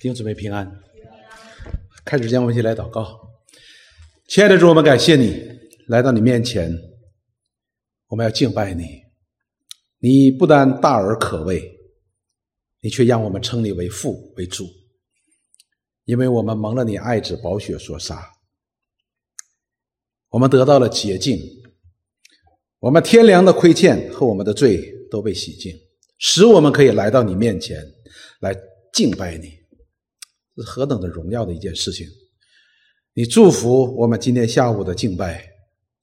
弟兄姊妹平安。开始之前，我们一起来祷告。亲爱的主，我们感谢你来到你面前，我们要敬拜你。你不但大而可畏，你却让我们称你为父为主，因为我们蒙了你爱子宝血所杀，我们得到了洁净，我们天良的亏欠和我们的罪都被洗净，使我们可以来到你面前来敬拜你。是何等的荣耀的一件事情！你祝福我们今天下午的敬拜，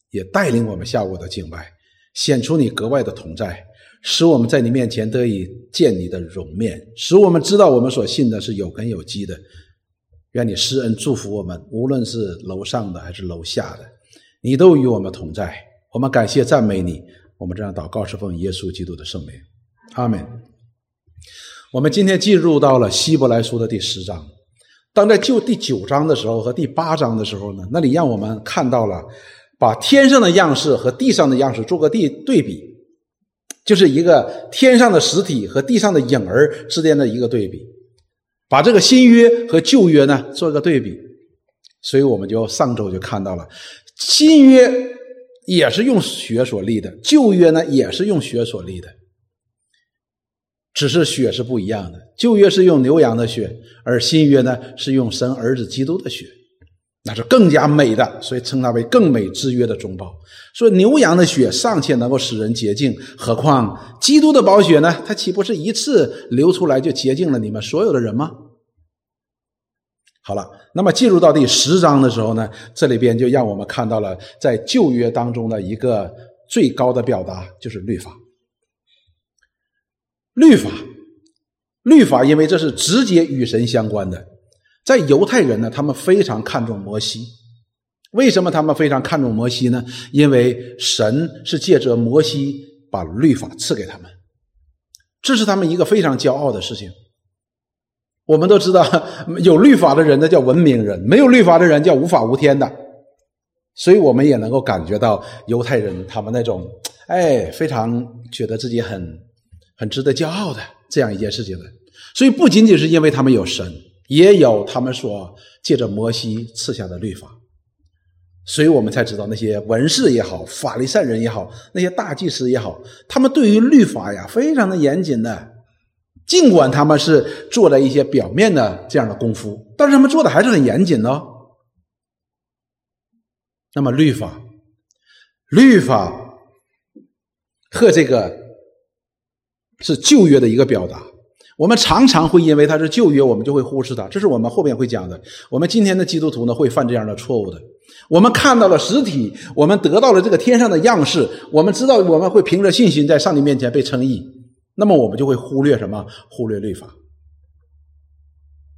也带领我们下午的敬拜，显出你格外的同在，使我们在你面前得以见你的容面，使我们知道我们所信的是有根有基的。愿你施恩祝福我们，无论是楼上的还是楼下的，你都与我们同在。我们感谢赞美你，我们这样祷告是奉耶稣基督的圣名，阿门。我们今天进入到了希伯来书的第十章。当在就第九章的时候和第八章的时候呢，那里让我们看到了，把天上的样式和地上的样式做个对对比，就是一个天上的实体和地上的影儿之间的一个对比，把这个新约和旧约呢做个对比，所以我们就上周就看到了，新约也是用血所立的，旧约呢也是用血所立的。只是血是不一样的，旧约是用牛羊的血，而新约呢是用神儿子基督的血，那是更加美的，所以称它为更美之约的中保。说牛羊的血尚且能够使人洁净，何况基督的宝血呢？它岂不是一次流出来就洁净了你们所有的人吗？好了，那么进入到第十章的时候呢，这里边就让我们看到了在旧约当中的一个最高的表达，就是律法。律法，律法，因为这是直接与神相关的。在犹太人呢，他们非常看重摩西。为什么他们非常看重摩西呢？因为神是借着摩西把律法赐给他们，这是他们一个非常骄傲的事情。我们都知道，有律法的人那叫文明人，没有律法的人叫无法无天的。所以我们也能够感觉到犹太人他们那种哎，非常觉得自己很。很值得骄傲的这样一件事情的，所以不仅仅是因为他们有神，也有他们所借着摩西赐下的律法，所以我们才知道那些文士也好，法利赛人也好，那些大祭司也好，他们对于律法呀非常的严谨的，尽管他们是做了一些表面的这样的功夫，但是他们做的还是很严谨的。那么律法，律法和这个。是旧约的一个表达，我们常常会因为它是旧约，我们就会忽视它。这是我们后面会讲的。我们今天的基督徒呢，会犯这样的错误的。我们看到了实体，我们得到了这个天上的样式，我们知道我们会凭着信心在上帝面前被称义，那么我们就会忽略什么？忽略律法。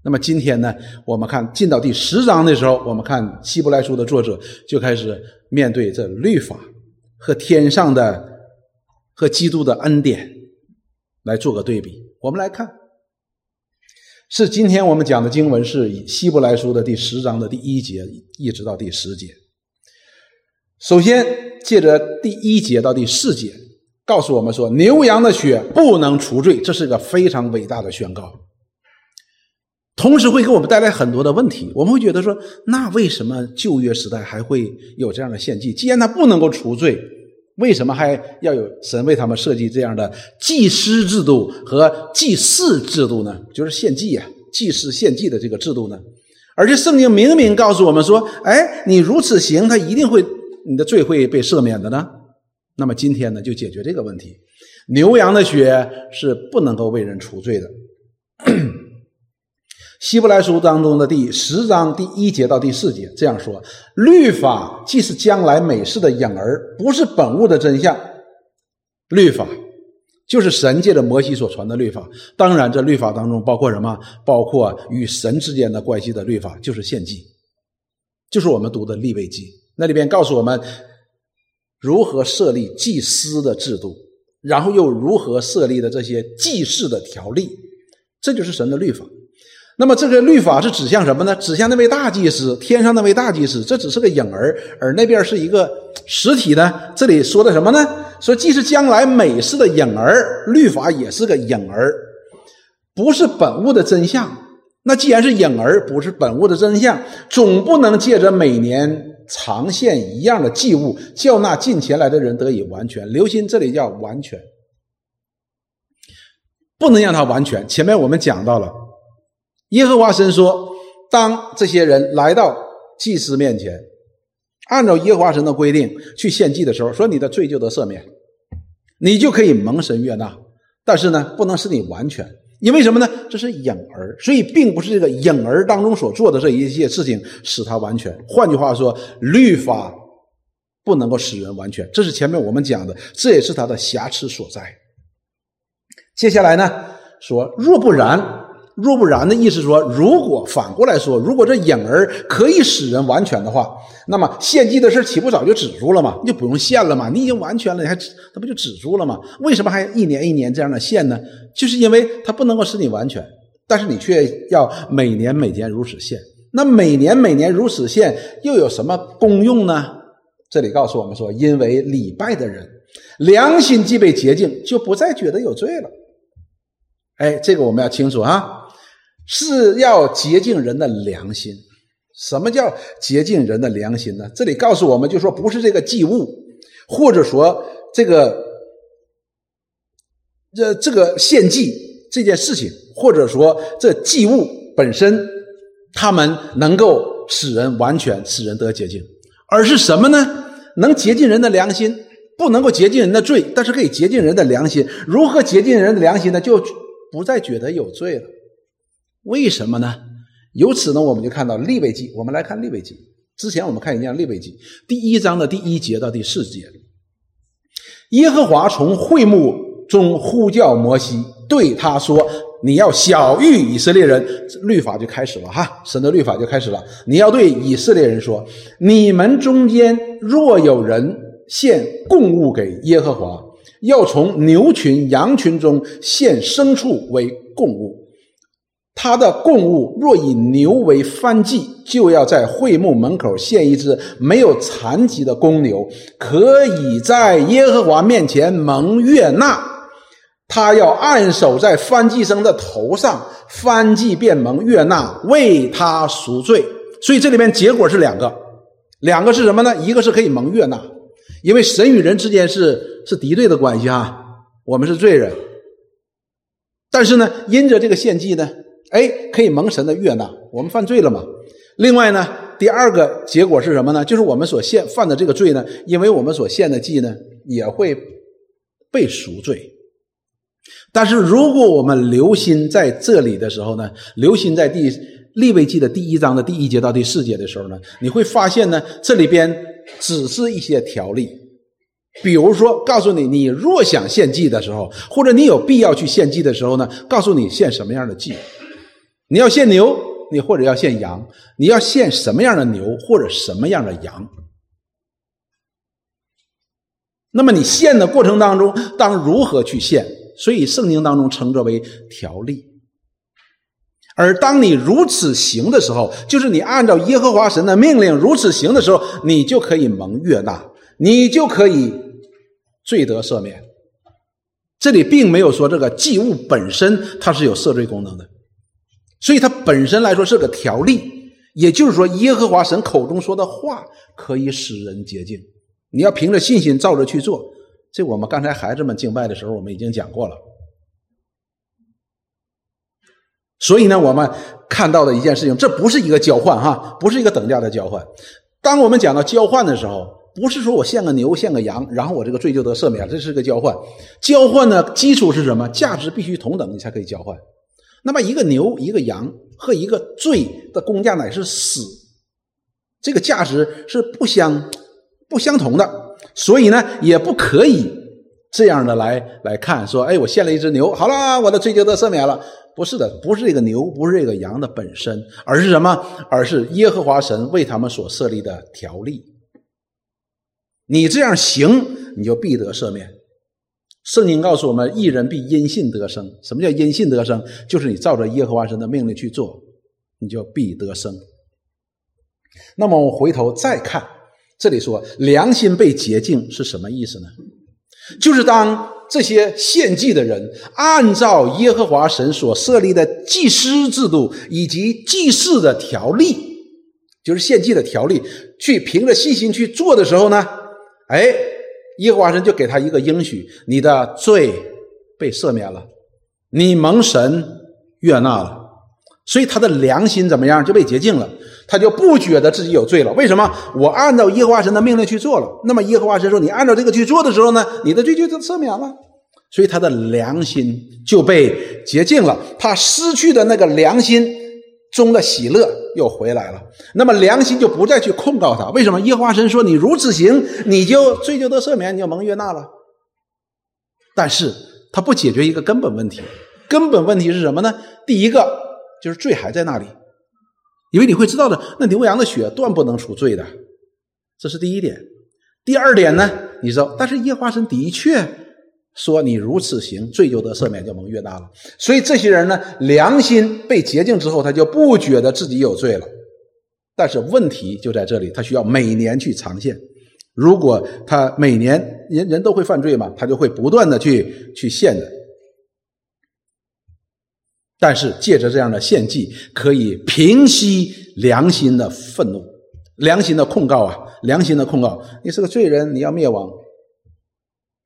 那么今天呢，我们看进到第十章的时候，我们看希伯来书的作者就开始面对这律法和天上的和基督的恩典。来做个对比，我们来看，是今天我们讲的经文是希伯来书的第十章的第一节一直到第十节。首先，借着第一节到第四节，告诉我们说牛羊的血不能除罪，这是个非常伟大的宣告。同时会给我们带来很多的问题，我们会觉得说，那为什么旧约时代还会有这样的献祭？既然它不能够除罪。为什么还要有神为他们设计这样的祭司制度和祭祀制度呢？就是献祭呀，祭祀献祭的这个制度呢？而且圣经明明告诉我们说：“哎，你如此行，他一定会你的罪会被赦免的呢。”那么今天呢，就解决这个问题：牛羊的血是不能够为人除罪的。希伯来书当中的第十章第一节到第四节这样说：律法既是将来美事的影儿，不是本物的真相。律法就是神借着摩西所传的律法。当然，这律法当中包括什么？包括与神之间的关系的律法，就是献祭，就是我们读的立位记。那里边告诉我们如何设立祭司的制度，然后又如何设立的这些祭祀的条例，这就是神的律法。那么这个律法是指向什么呢？指向那位大祭司，天上那位大祭司。这只是个影儿，而那边是一个实体呢。这里说的什么呢？说既是将来美事的影儿，律法也是个影儿，不是本物的真相。那既然是影儿，不是本物的真相，总不能借着每年常献一样的祭物，叫那进前来的人得以完全。留心，这里叫完全，不能让他完全。前面我们讲到了，耶和华神说，当这些人来到祭司面前，按照耶和华神的规定去献祭的时候，说你的罪就得赦免，你就可以蒙神悦纳。但是呢，不能使你完全。因为什么呢？这是影儿，所以并不是这个影儿当中所做的这一些事情使他完全。换句话说，律法不能够使人完全，这是前面我们讲的，这也是他的瑕疵所在。接下来呢，说若不然。若不然的意思说，如果反过来说，如果这影儿可以使人完全的话，那么献祭的事岂不早就止住了吗？你就不用献了嘛？你已经完全了，你还那不就止住了吗？为什么还一年一年这样的献呢？就是因为它不能够使你完全，但是你却要每年每年如此献。那每年每年如此献又有什么功用呢？这里告诉我们说，因为礼拜的人良心既被洁净，就不再觉得有罪了。哎，这个我们要清楚啊。是要洁净人的良心。什么叫洁净人的良心呢？这里告诉我们，就说不是这个祭物，或者说这个这这个献祭这件事情，或者说这祭物本身，他们能够使人完全，使人得洁净，而是什么呢？能洁净人的良心，不能够洁净人的罪，但是可以洁净人的良心。如何洁净人的良心呢？就不再觉得有罪了。为什么呢？由此呢，我们就看到立位记。我们来看立位记。之前我们看一件立位记第一章的第一节到第四节。耶和华从会幕中呼叫摩西，对他说：“你要小谕以色列人，律法就开始了哈，神的律法就开始了。你要对以色列人说：你们中间若有人献供物给耶和华，要从牛群、羊群中献牲畜为供物。”他的供物若以牛为翻祭，就要在会幕门口献一只没有残疾的公牛，可以在耶和华面前蒙悦纳。他要按手在翻祭生的头上，翻祭便蒙悦纳，为他赎罪。所以这里面结果是两个，两个是什么呢？一个是可以蒙悦纳，因为神与人之间是是敌对的关系哈，我们是罪人。但是呢，因着这个献祭呢。哎，可以蒙神的悦纳，我们犯罪了嘛？另外呢，第二个结果是什么呢？就是我们所献犯的这个罪呢，因为我们所献的祭呢，也会被赎罪。但是如果我们留心在这里的时候呢，留心在第立位记的第一章的第一节到第四节的时候呢，你会发现呢，这里边只是一些条例，比如说告诉你，你若想献祭的时候，或者你有必要去献祭的时候呢，告诉你献什么样的祭。你要献牛，你或者要献羊，你要献什么样的牛或者什么样的羊？那么你献的过程当中，当如何去献？所以圣经当中称之为条例。而当你如此行的时候，就是你按照耶和华神的命令如此行的时候，你就可以蒙悦纳，你就可以罪得赦免。这里并没有说这个祭物本身它是有赦罪功能的。所以它本身来说是个条例，也就是说，耶和华神口中说的话可以使人洁净。你要凭着信心照着去做。这我们刚才孩子们敬拜的时候，我们已经讲过了。所以呢，我们看到的一件事情，这不是一个交换哈，不是一个等价的交换。当我们讲到交换的时候，不是说我献个牛、献个羊，然后我这个罪就得赦免，这是个交换。交换呢，基础是什么？价值必须同等，你才可以交换。那么一个牛、一个羊和一个罪的公价乃是死，这个价值是不相不相同的，所以呢，也不可以这样的来来看说，哎，我献了一只牛，好了，我的罪就得赦免了。不是的，不是这个牛，不是这个羊的本身，而是什么？而是耶和华神为他们所设立的条例。你这样行，你就必得赦免。圣经告诉我们：“一人必因信得生。”什么叫因信得生？就是你照着耶和华神的命令去做，你就必得生。那么我回头再看，这里说良心被洁净是什么意思呢？就是当这些献祭的人按照耶和华神所设立的祭司制度以及祭祀的条例，就是献祭的条例，去凭着信心去做的时候呢，哎，耶和华神就给他一个应许：你的罪被赦免了，你蒙神悦纳了，所以他的良心怎么样就被洁净了。他就不觉得自己有罪了。为什么？我按照耶和华神的命令去做了。那么耶和华神说：“你按照这个去做的时候呢，你的罪就赦免了。”所以他的良心就被洁净了。他失去的那个良心中的喜乐又回来了。那么良心就不再去控告他。为什么？耶和华神说：“你如此行，你就罪就得赦免，你就蒙悦纳了。”但是他不解决一个根本问题。根本问题是什么呢？第一个就是罪还在那里。因为你会知道的，那牛羊的血断不能除罪的，这是第一点。第二点呢，你知道，但是耶和华神的确说你如此行，罪就得赦免，就蒙悦纳了。所以这些人呢，良心被洁净之后，他就不觉得自己有罪了。但是问题就在这里，他需要每年去偿献。如果他每年人人都会犯罪嘛，他就会不断的去去献的。但是借着这样的献祭，可以平息良心的愤怒、良心的控告啊！良心的控告，你是个罪人，你要灭亡。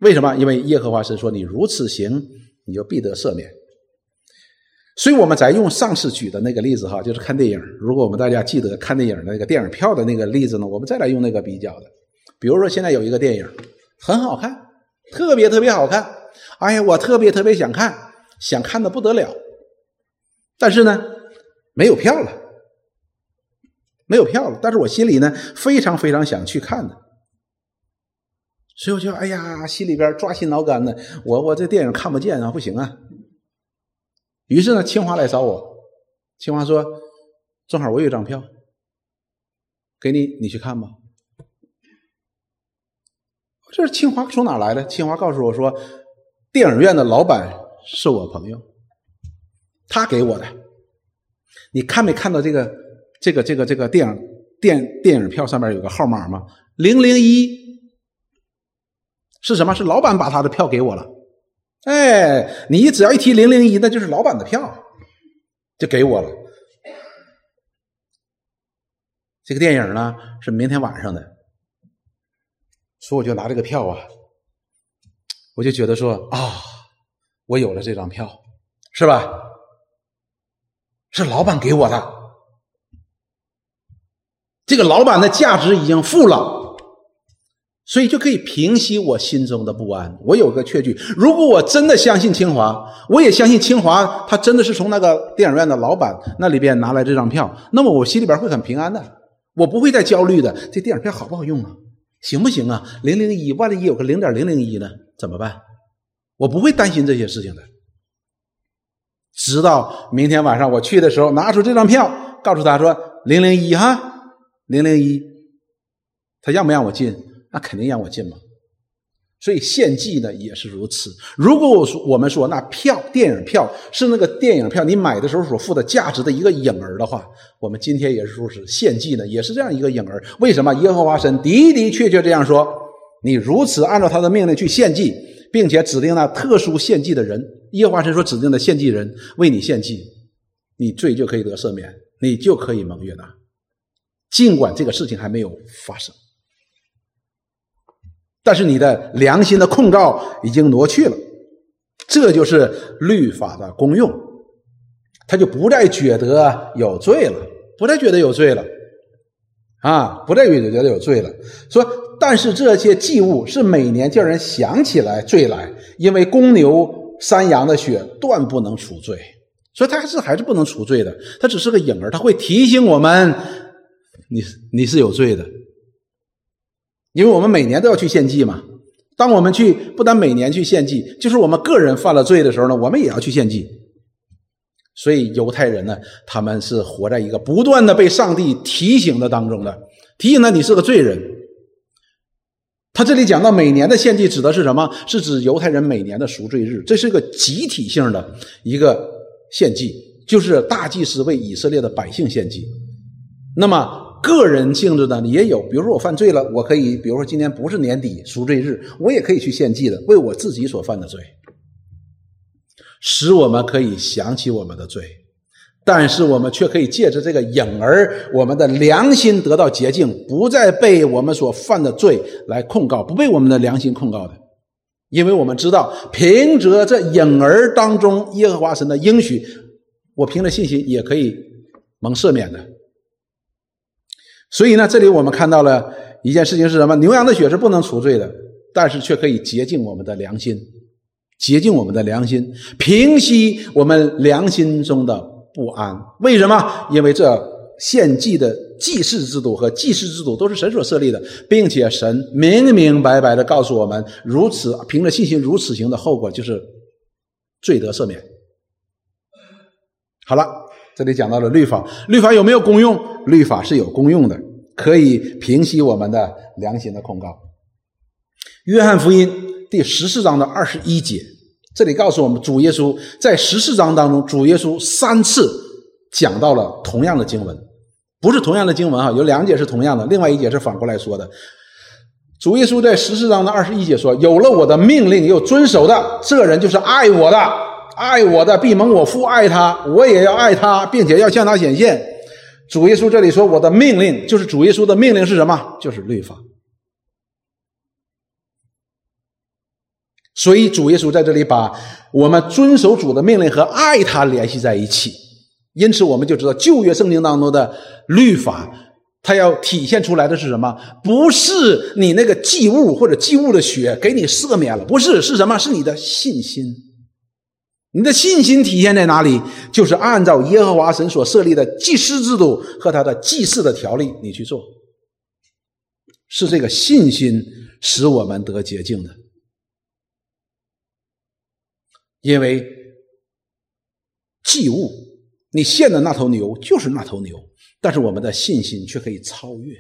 为什么？因为耶和华神说：“你如此行，你就必得赦免。”所以我们再用上次举的那个例子哈，就是看电影。如果我们大家记得看电影的那个电影票的那个例子呢，我们再来用那个比较的。比如说现在有一个电影很好看，特别特别好看，哎呀，我特别特别想看，想看的不得了。但是呢，没有票了，没有票了。但是我心里呢，非常非常想去看的，所以我就哎呀，心里边抓心挠肝的。我我这电影看不见啊，不行啊。于是呢，清华来找我，清华说：“正好我有一张票，给你，你去看吧。”这是清华从哪来的？清华告诉我说，电影院的老板是我朋友。他给我的，你看没看到这个这个这个这个电影电电影票上面有个号码吗？零零一是什么？是老板把他的票给我了。哎，你只要一提零零一，那就是老板的票，就给我了。这个电影呢是明天晚上的，所以我就拿这个票啊，我就觉得说啊，我有了这张票，是吧？是老板给我的，这个老板的价值已经付了，所以就可以平息我心中的不安。我有个确据，如果我真的相信清华，我也相信清华，他真的是从那个电影院的老板那里边拿来这张票，那么我心里边会很平安的，我不会再焦虑的。这电影票好不好用啊？行不行啊？零零一，万一有个零点零零一呢？怎么办？我不会担心这些事情的。直到明天晚上我去的时候，拿出这张票，告诉他说：“零零一哈，零零一。”他让不让我进？那肯定让我进嘛。所以献祭呢也是如此。如果我说我们说那票电影票是那个电影票你买的时候所付的价值的一个影儿的话，我们今天也是如此。献祭呢也是这样一个影儿。为什么耶和华神的的确确这样说？你如此按照他的命令去献祭。并且指定那特殊献祭的人，耶和华神说指定的献祭人为你献祭，你罪就可以得赦免，你就可以蒙悦纳。尽管这个事情还没有发生，但是你的良心的控告已经挪去了，这就是律法的功用，他就不再觉得有罪了，不再觉得有罪了，啊，不再觉得有罪了，说。但是这些祭物是每年叫人想起来罪来，因为公牛、山羊的血断不能除罪，所以它还是还是不能除罪的。它只是个影儿，它会提醒我们，你你是有罪的，因为我们每年都要去献祭嘛。当我们去不但每年去献祭，就是我们个人犯了罪的时候呢，我们也要去献祭。所以犹太人呢，他们是活在一个不断的被上帝提醒的当中的，提醒他你是个罪人。他这里讲到每年的献祭指的是什么？是指犹太人每年的赎罪日，这是一个集体性的一个献祭，就是大祭司为以色列的百姓献祭。那么个人性质的也有，比如说我犯罪了，我可以，比如说今天不是年底赎罪日，我也可以去献祭的，为我自己所犯的罪，使我们可以想起我们的罪，但是我们却可以借着这个影儿，我们的良心得到洁净，不再被我们所犯的罪来控告，不被我们的良心控告的，因为我们知道，凭着这影儿当中耶和华神的应许，我凭着信心也可以蒙赦免的。所以呢，这里我们看到了一件事情是什么？牛羊的血是不能除罪的，但是却可以洁净我们的良心，洁净我们的良心，平息我们良心中的不安。为什么？因为这献祭的祭祀制度和祭祀制度都是神所设立的，并且神明明白白的告诉我们，如此凭着信心如此行的后果就是罪得赦免。好了。这里讲到了律法，律法有没有功用？律法是有功用的，可以平息我们的良心的控告。约翰福音第十四章的二十一节，这里告诉我们，主耶稣在十四章当中，主耶稣三次讲到了同样的经文，不是同样的经文哈，有两节是同样的，另外一节是反过来说的。主耶稣在十四章的二十一节说：“有了我的命令又遵守的，这人就是爱我的。”爱我的必蒙我父爱他，我也要爱他，并且要向他显现。主耶稣这里说：“我的命令就是主耶稣的命令是什么？就是律法。”所以主耶稣在这里把我们遵守主的命令和爱他联系在一起。因此，我们就知道旧约圣经当中的律法，它要体现出来的是什么？不是你那个祭物或者祭物的血给你赦免了，不是，是什么？是你的信心。你的信心体现在哪里？就是按照耶和华神所设立的祭司制度和他的祭祀的条例，你去做。是这个信心使我们得洁净的，因为祭物，你献的那头牛就是那头牛，但是我们的信心却可以超越。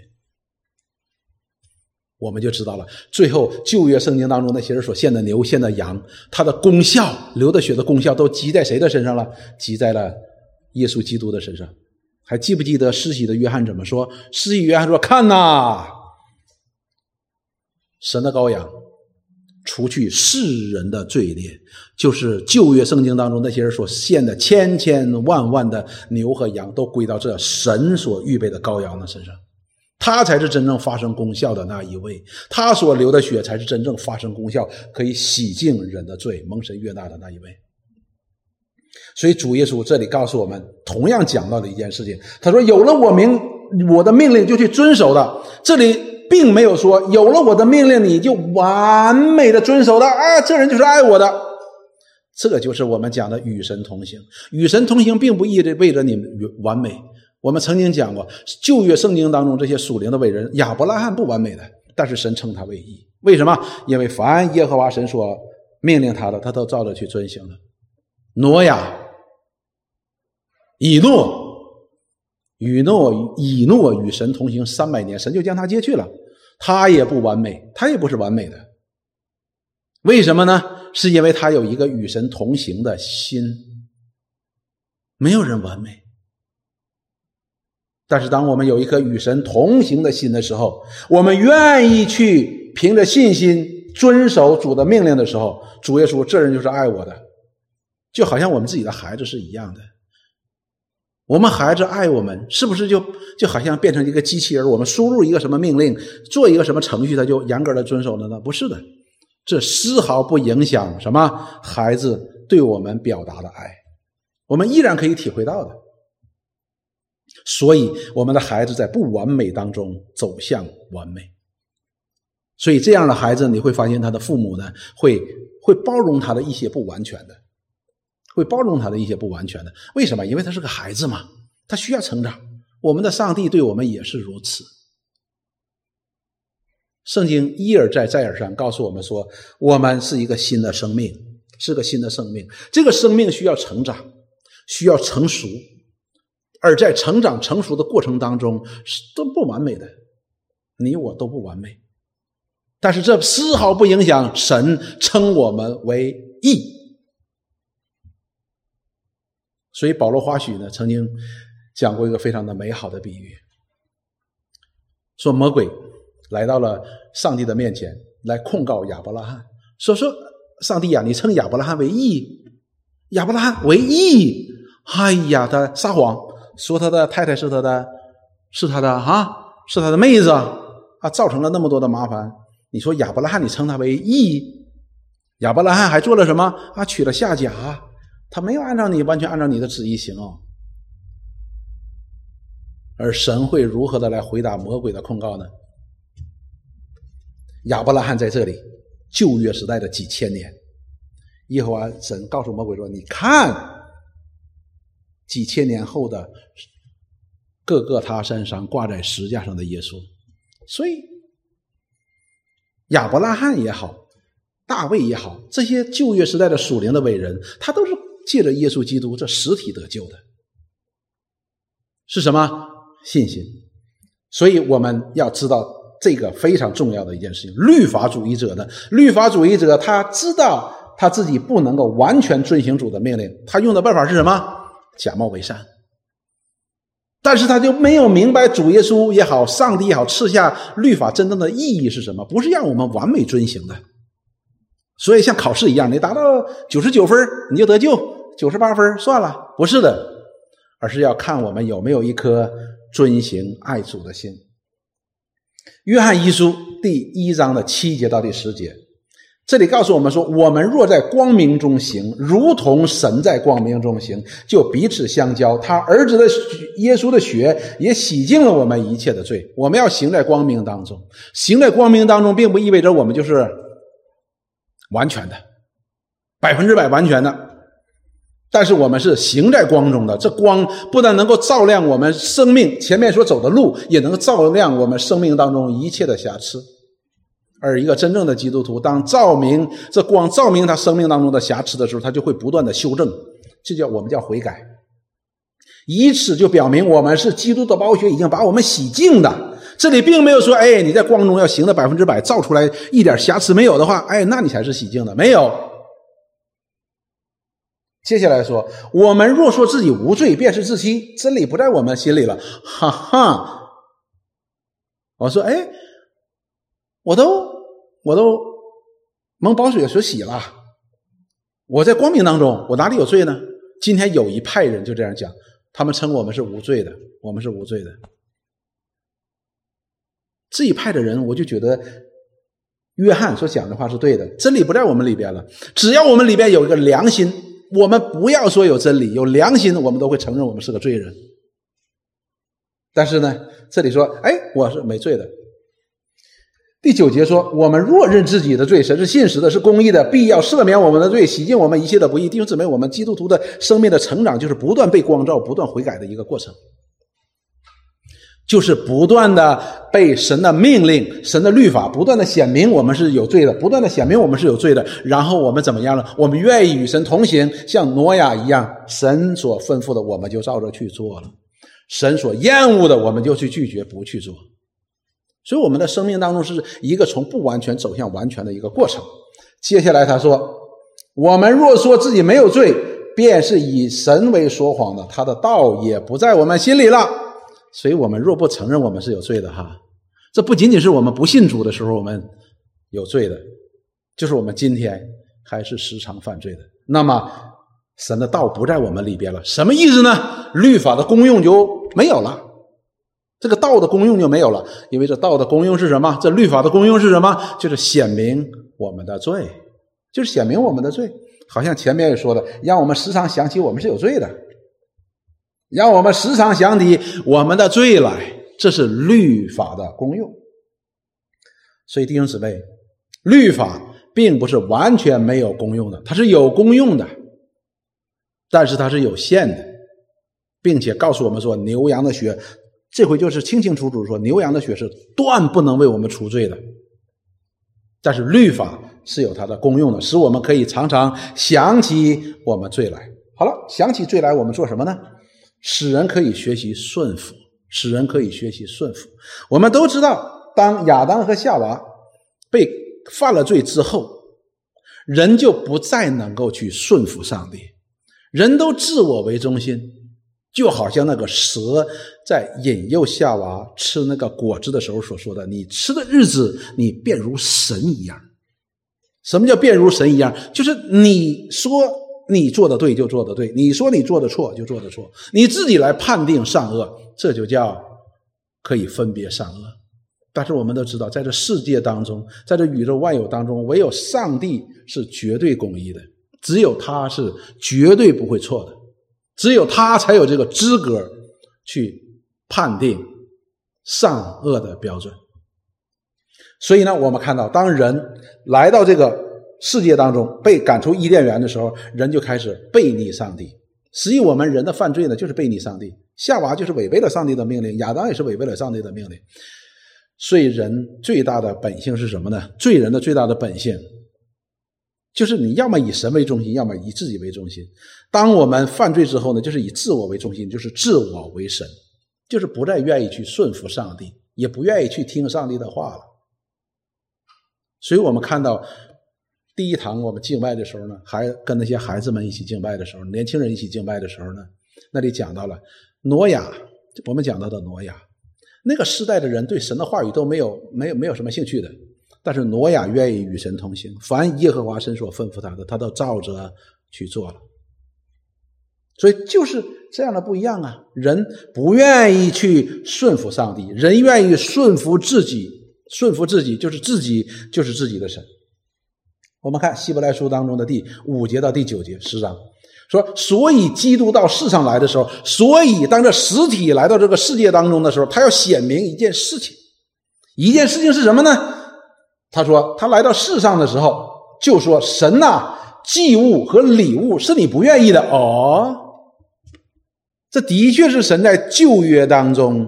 我们就知道了，最后旧约圣经当中那些人所献的牛、献的羊，它的功效、流的血的功效，都积在谁的身上了？积在了耶稣基督的身上。还记不记得施洗的约翰怎么说？施洗约翰说：“看呐，神的羔羊，除去世人的罪孽，就是旧约圣经当中那些人所献的千千万万的牛和羊，都归到这神所预备的羔羊的身上。”他才是真正发生功效的那一位，他所流的血才是真正发生功效，可以洗净人的罪、蒙神悦纳的那一位。所以主耶稣这里告诉我们，同样讲到的一件事情，他说：“有了我命，我的命令就去遵守的。”这里并没有说有了我的命令你就完美的遵守的啊，这人就是爱我的。这就是我们讲的与神同行。与神同行并不意味着你完美。我们曾经讲过，旧约圣经当中这些属灵的伟人，亚伯拉罕不完美的，但是神称他为义。为什么？因为凡耶和华神所命令他的，他都照着去遵行了。挪亚、以诺、以诺、以诺与神同行三百年，神就将他接去了。他也不完美，他也不是完美的。为什么呢？是因为他有一个与神同行的心。没有人完美。但是，当我们有一颗与神同行的心的时候，我们愿意去凭着信心遵守主的命令的时候，主耶稣这人就是爱我的，就好像我们自己的孩子是一样的。我们孩子爱我们，是不是就就好像变成一个机器人？我们输入一个什么命令，做一个什么程序，他就严格的遵守了呢？不是的，这丝毫不影响什么孩子对我们表达的爱，我们依然可以体会到的。所以，我们的孩子在不完美当中走向完美。所以，这样的孩子，你会发现他的父母呢，会会包容他的一些不完全的，会包容他的一些不完全的。为什么？因为他是个孩子嘛，他需要成长。我们的上帝对我们也是如此。圣经一而再、再而三告诉我们说，我们是一个新的生命，是个新的生命。这个生命需要成长，需要成熟。而在成长成熟的过程当中，是都不完美的，你我都不完美，但是这丝毫不影响神称我们为义。所以保罗花许呢曾经讲过一个非常的美好的比喻，说魔鬼来到了上帝的面前，来控告亚伯拉罕，说说上帝呀，你称亚伯拉罕为义，亚伯拉罕为义，哎呀，他撒谎，说他的太太是他的，是他的啊，是他的妹子啊，造成了那么多的麻烦。你说亚伯拉罕，你称他为义，亚伯拉罕还做了什么啊？娶了夏甲，他没有按照你完全按照你的旨意行哦。而神会如何的来回答魔鬼的控告呢？亚伯拉罕在这里，旧约时代的几千年，耶和华神告诉魔鬼说：“你看，几千年后的各个他身上挂在石架上的耶稣。”所以，亚伯拉罕也好，大卫也好，这些旧约时代的属灵的伟人，他都是借着耶稣基督这实体得救的，是什么？信心，所以我们要知道这个非常重要的一件事情。律法主义者呢，律法主义者他知道他自己不能够完全遵行主的命令，他用的办法是什么？假冒为善。但是他就没有明白主耶稣也好，上帝也好，赐下律法真正的意义是什么？不是让我们完美遵行的。所以像考试一样，你达到九十九分你就得救，九十八分算了，不是的，而是要看我们有没有一颗。遵行爱主的心。约翰一书第一章的七节到第十节，这里告诉我们说：我们若在光明中行，如同神在光明中行，就彼此相交。他儿子的耶稣的血也洗净了我们一切的罪。我们要行在光明当中，行在光明当中，并不意味着我们就是完全的、百分之百完全的。但是我们是行在光中的，这光不但能够照亮我们生命前面所走的路，也能照亮我们生命当中一切的瑕疵。而一个真正的基督徒，当照明这光照明他生命当中的瑕疵的时候，他就会不断的修正，这叫我们叫悔改。以此就表明我们是基督的宝血已经把我们洗净的。这里并没有说，哎，你在光中要行的百分之百，照出来一点瑕疵没有的话，哎，那你才是洗净的，没有。接下来说，我们若说自己无罪，便是自欺，真理不在我们心里了。哈哈！我说，哎，我都我都蒙宝水所洗了，我在光明当中，我哪里有罪呢？今天有一派人就这样讲，他们称我们是无罪的，我们是无罪的。这一派的人，我就觉得约翰所讲的话是对的，真理不在我们里边了。只要我们里边有一个良心。我们不要说有真理、有良心，我们都会承认我们是个罪人。但是呢，这里说，哎，我是没罪的。第九节说，我们若认自己的罪，神是信实的，是公义的，必要赦免我们的罪，洗净我们一切的不义。弟兄姊妹，我们基督徒的生命的成长，就是不断被光照、不断悔改的一个过程。就是不断的被神的命令、神的律法不断的显明我们是有罪的，不断的显明我们是有罪的。然后我们怎么样了？我们愿意与神同行，像挪亚一样，神所吩咐的我们就照着去做了，神所厌恶的我们就去拒绝不去做。所以我们的生命当中是一个从不完全走向完全的一个过程。接下来他说：“我们若说自己没有罪，便是以神为说谎的，他的道也不在我们心里了。”所以我们若不承认我们是有罪的哈，这不仅仅是我们不信主的时候我们有罪的，就是我们今天还是时常犯罪的。那么神的道不在我们里边了，什么意思呢？律法的功用就没有了，这个道的功用就没有了。因为这道的功用是什么？这律法的功用是什么？就是显明我们的罪，就是显明我们的罪。好像前面也说的，让我们时常想起我们是有罪的。让我们时常想起我们的罪来，这是律法的功用。所以弟兄姊妹，律法并不是完全没有功用的，它是有功用的，但是它是有限的，并且告诉我们说，牛羊的血，这回就是清清楚楚说，牛羊的血是断不能为我们除罪的。但是律法是有它的功用的，使我们可以常常想起我们罪来。好了，想起罪来，我们做什么呢？使人可以学习顺服，使人可以学习顺服。我们都知道，当亚当和夏娃被犯了罪之后，人就不再能够去顺服上帝，人都自我为中心，就好像那个蛇在引诱夏娃吃那个果子的时候所说的：“你吃的日子，你便如神一样。”什么叫便如神一样？就是你说你做的对就做的对，你说你做的错就做的错，你自己来判定善恶，这就叫可以分别善恶。但是我们都知道，在这世界当中，在这宇宙万有当中，唯有上帝是绝对公义的，只有他是绝对不会错的。只有他才有这个资格去判定善恶的标准。所以呢，我们看到，当人来到这个世界当中，被赶出伊甸园的时候，人就开始背逆上帝。实际我们人的犯罪呢，就是背逆上帝。夏娃就是违背了上帝的命令，亚当也是违背了上帝的命令。所以，人最大的本性是什么呢？罪人的最大的本性。就是你要么以神为中心，要么以自己为中心。当我们犯罪之后呢，就是以自我为中心，就是自我为神，就是不再愿意去顺服上帝，也不愿意去听上帝的话了。所以我们看到第一堂我们敬拜的时候呢，还跟那些孩子们一起敬拜的时候，年轻人一起敬拜的时候呢，那里讲到了挪亚，我们讲到的挪亚，那个时代的人对神的话语都没有没有没有什么兴趣的。但是挪亚愿意与神同行，凡耶和华神所吩咐他的，他都照着去做了。所以就是这样的不一样啊！人不愿意去顺服上帝，人愿意顺服自己，顺服自己就是自己就是自己的神。我们看希伯来书当中的第五节到第九节十章说：“所以基督到世上来的时候，所以当这实体来到这个世界当中的时候，他要显明一件事情，一件事情是什么呢？”他说：“他来到世上的时候，就说神呐，祭物和礼物是你不愿意的哦。这的确是神在旧约当中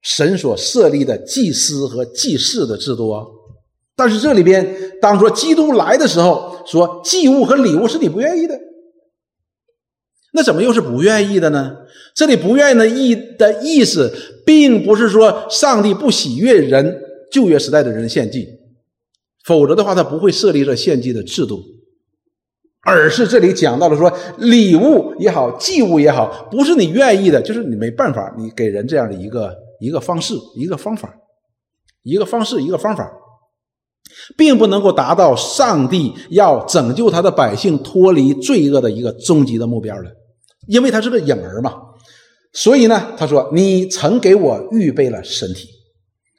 神所设立的祭司和祭祀的制度啊。但是这里边，当说基督来的时候，说祭物和礼物是你不愿意的，那怎么又是不愿意的呢？这里不愿意的意的意思，并不是说上帝不喜悦人旧约时代的人献祭。”否则的话，他不会设立这献祭的制度，而是这里讲到了说，礼物也好，祭物也好，不是你愿意的，就是你没办法，你给人这样的一个一个方式、一个方法、一个方式、一个方法，并不能够达到上帝要拯救他的百姓脱离罪恶的一个终极的目标的，因为他是个影儿嘛。所以呢，他说：“你曾给我预备了身体。”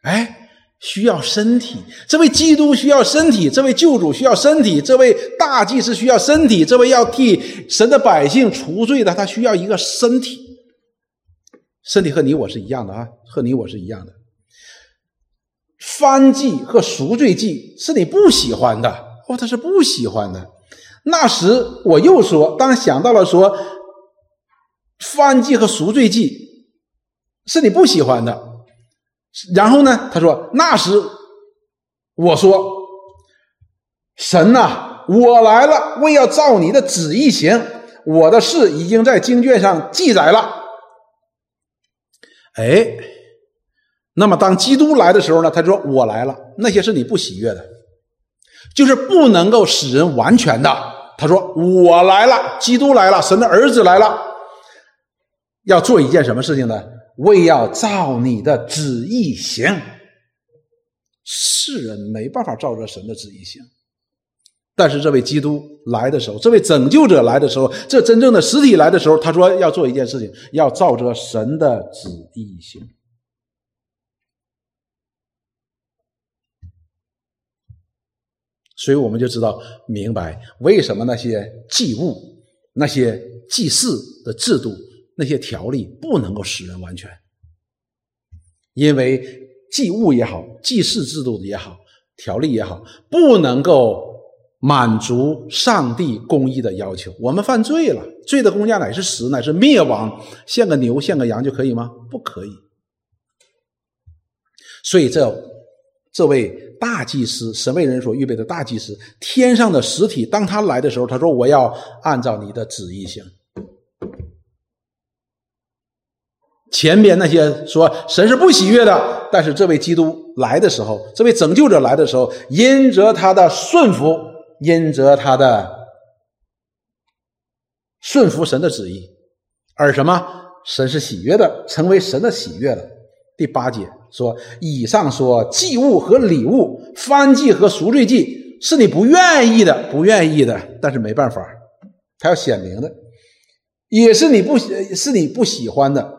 哎。需要身体，这位基督需要身体，这位救主需要身体，这位大祭司需要身体，这位要替神的百姓除罪的，他需要一个身体。身体和你我是一样的啊，和你我是一样的。翻祭和赎罪祭是你不喜欢的，哦，他是不喜欢的。那时我又说，当想到了说，翻祭和赎罪祭是你不喜欢的。然后呢？他说：“那时，我说，神呐，我来了，为要照你的旨意行。我的事已经在经卷上记载了。哎，那么当基督来的时候呢？他说：我来了。那些是你不喜悦的，就是不能够使人完全的。他说：我来了，基督来了，神的儿子来了，要做一件什么事情呢？”为要照你的旨意行，世人没办法照着神的旨意行。但是这位基督来的时候，这位拯救者来的时候，这真正的实体来的时候，他说要做一件事情，要照着神的旨意行。所以我们就知道明白为什么那些祭物、那些祭祀的制度。那些条例不能够使人完全，因为祭物也好，祭祀制度也好，条例也好，不能够满足上帝公义的要求。我们犯罪了，罪的公价乃是死，乃是灭亡。献个牛，献个羊就可以吗？不可以。所以这这位大祭司，神为人所预备的大祭司，天上的实体，当他来的时候，他说：“我要按照你的旨意行。”前边那些说神是不喜悦的，但是这位基督来的时候，这位拯救者来的时候，因着他的顺服，因着他的顺服神的旨意，而什么神是喜悦的，成为神的喜悦了。第八节说：“以上说祭物和礼物、燔祭和赎罪祭，是你不愿意的，不愿意的。但是没办法，他要显明的，也是你不是你不喜欢的。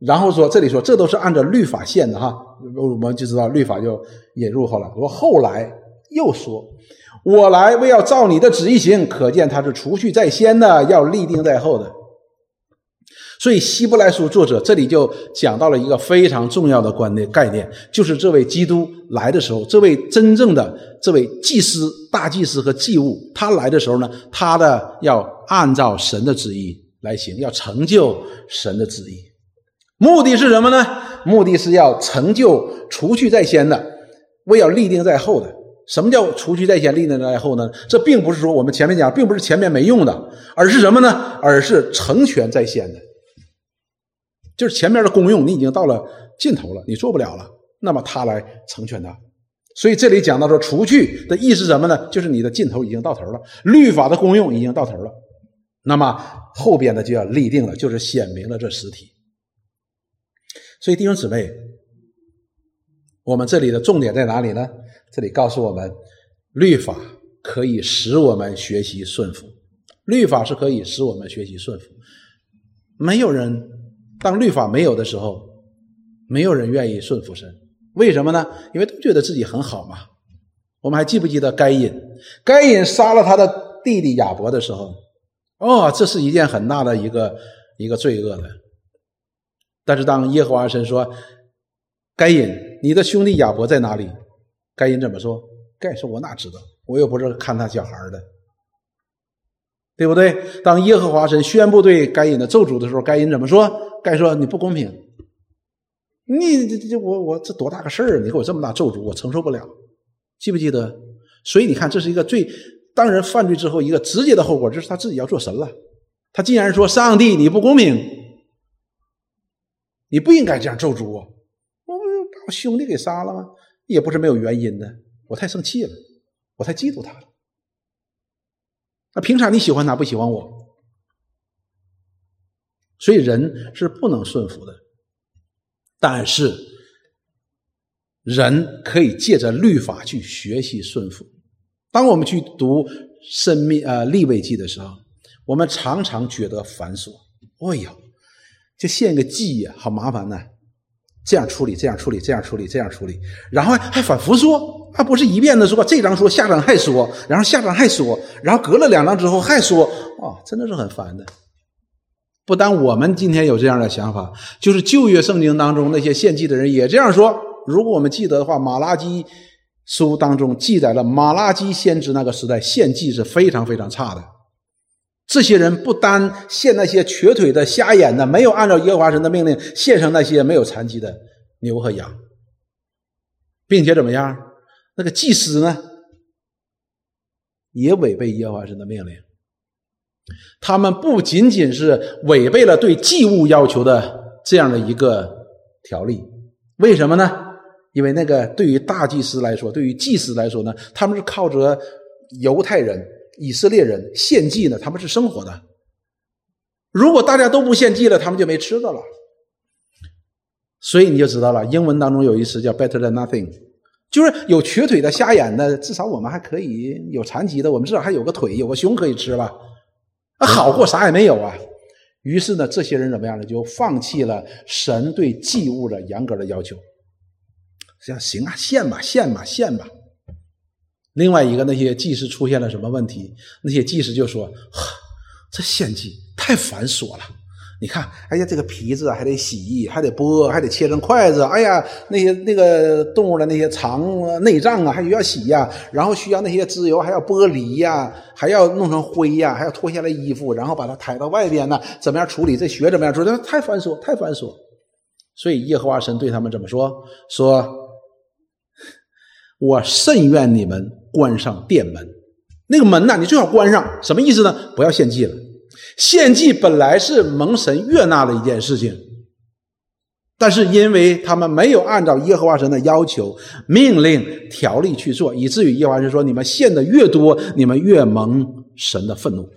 然后说这里说，这都是按照律法限的哈，我们就知道律法就引入后了。说后来又说，我来为要照你的旨意行，可见他是除去在先的，要立定在后的。”所以，希伯来书作者这里就讲到了一个非常重要的观念概念，就是这位基督来的时候，这位真正的这位祭司、大祭司和祭物，他来的时候呢，他的要按照神的旨意来行，要成就神的旨意。目的是什么呢？目的是要成就除去在先的，为要立定在后的。什么叫除去在先，立定在后呢？这并不是说我们前面讲，并不是前面没用的，而是什么呢？而是成全在先的。就是前面的功用，你已经到了尽头了，你做不了了，那么他来成全他。所以这里讲到说，除去的意思什么呢？就是你的尽头已经到头了，律法的功用已经到头了，那么后边的就要立定了，就是显明了这实体。所以弟兄姊妹，我们这里的重点在哪里呢？这里告诉我们，律法可以使我们学习顺服，律法是可以使我们学习顺服，没有人。当律法没有的时候，没有人愿意顺服神，为什么呢？因为都觉得自己很好嘛。我们还记不记得该隐？该隐杀了他的弟弟亚伯的时候，哦，这是一件很大的一个一个罪恶的。但是当耶和华神说：“该隐，你的兄弟亚伯在哪里？”该隐怎么说？该说：“我哪知道？我又不是看他小孩的。”对不对？当耶和华神宣布对该隐的咒诅的时候，该隐怎么说？该说你不公平，你这这我我这多大个事儿？你给我这么大咒诅，我承受不了。记不记得？所以你看，这是一个最当人犯罪之后一个直接的后果，就是他自己要做神了。他竟然说：“上帝，你不公平，你不应该这样咒诅我。我不把我兄弟给杀了吗？也不是没有原因的。我太生气了，我太嫉妒他了。那凭啥你喜欢他，不喜欢我？”所以人是不能顺服的，但是人可以借着律法去学习顺服。当我们去读生命呃立位记的时候，我们常常觉得繁琐。哎呀，就献个祭呀，好麻烦呐！这样处理，这样处理，这样处理，这样处理，然后还反复说，还不是一遍的说，这张说，下张还说，然后下张还说，然后隔了两张之后还说，啊，真的是很烦的。不单我们今天有这样的想法，就是旧约圣经当中那些献祭的人也这样说。如果我们记得的话，《马拉基书》当中记载了马拉基先知那个时代献祭是非常非常差的。这些人不单献那些瘸腿的、瞎眼的，没有按照耶和华神的命令献上那些没有残疾的牛和羊，并且怎么样？那个祭司呢，也违背耶和华神的命令。他们不仅仅是违背了对祭物要求的这样的一个条例，为什么呢？因为那个对于大祭司来说，对于祭司来说呢，他们是靠着犹太人、以色列人献祭呢，他们是生活的。如果大家都不献祭了，他们就没吃的了。所以你就知道了，英文当中有一词叫 “better than nothing”，就是有瘸腿的、瞎眼的，至少我们还可以；有残疾的，我们至少还有个腿、有个胸可以吃吧。那好过啥也没有啊！于是呢，这些人怎么样呢？就放弃了神对祭物的严格的要求。行行啊，献吧，献吧，献吧。另外一个，那些技师出现了什么问题？那些技师就说：“这献祭太繁琐了。”你看，哎呀，这个皮子还得洗，还得剥，还得切成筷子。哎呀，那些那个动物的那些肠、内脏啊，还需要洗呀。然后需要那些脂油，还要剥离呀，还要弄成灰呀，还要脱下来衣服，然后把它抬到外边呢。怎么样处理？这血怎么样处理？太繁琐，太繁琐。所以耶和华神对他们怎么说？说：“我甚愿你们关上殿门，那个门呢，你最好关上。什么意思呢？不要献祭了。”献祭本来是蒙神悦纳的一件事情，但是因为他们没有按照耶和华神的要求、命令、条例去做，以至于耶和华神说：“你们献的越多，你们越蒙神的愤怒。”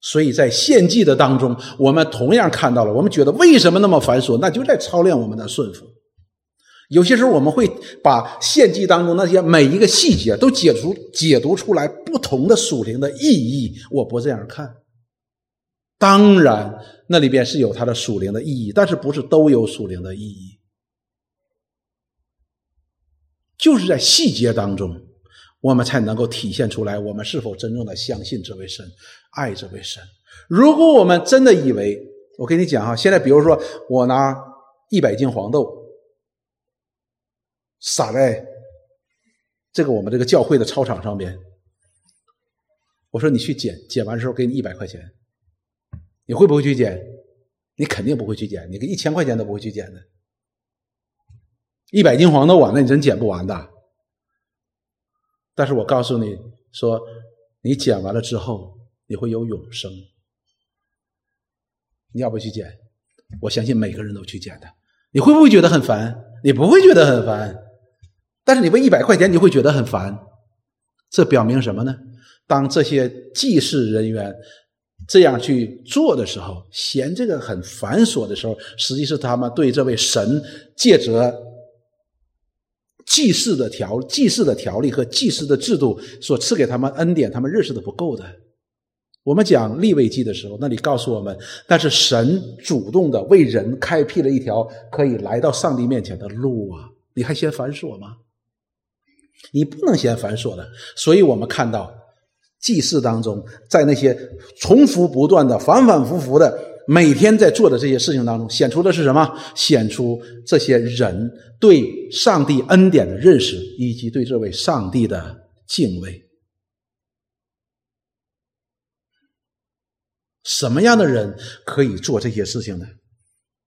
所以在献祭的当中，我们同样看到了，我们觉得为什么那么繁琐？那就在操练我们的顺服。有些时候，我们会把献祭当中那些每一个细节都解除、解读出来不同的属灵的意义。我不这样看。当然，那里边是有它的属灵的意义，但是不是都有属灵的意义？就是在细节当中，我们才能够体现出来，我们是否真正的相信这位神，爱这位神。如果我们真的以为，我跟你讲哈，现在比如说我拿一百斤黄豆。撒在这个我们这个教会的操场上边，我说你去捡，捡完之后给你一百块钱，你会不会去捡？你肯定不会去捡，你个一千块钱都不会去捡的。一百斤黄豆啊，那你真捡不完的。但是我告诉你说，你捡完了之后，你会有永生。你要不去捡？我相信每个人都去捡的。你会不会觉得很烦？你不会觉得很烦。但是你为一百块钱，你会觉得很烦，这表明什么呢？当这些祭祀人员这样去做的时候，嫌这个很繁琐的时候，实际是他们对这位神借着祭祀的条、祭祀的条例和祭祀的制度所赐给他们恩典，他们认识的不够的。我们讲立位记的时候，那里告诉我们，但是神主动的为人开辟了一条可以来到上帝面前的路啊！你还嫌繁琐吗？你不能嫌繁琐的，所以我们看到祭祀当中，在那些重复不断的、反反复复的、每天在做的这些事情当中，显出的是什么？显出这些人对上帝恩典的认识，以及对这位上帝的敬畏。什么样的人可以做这些事情呢？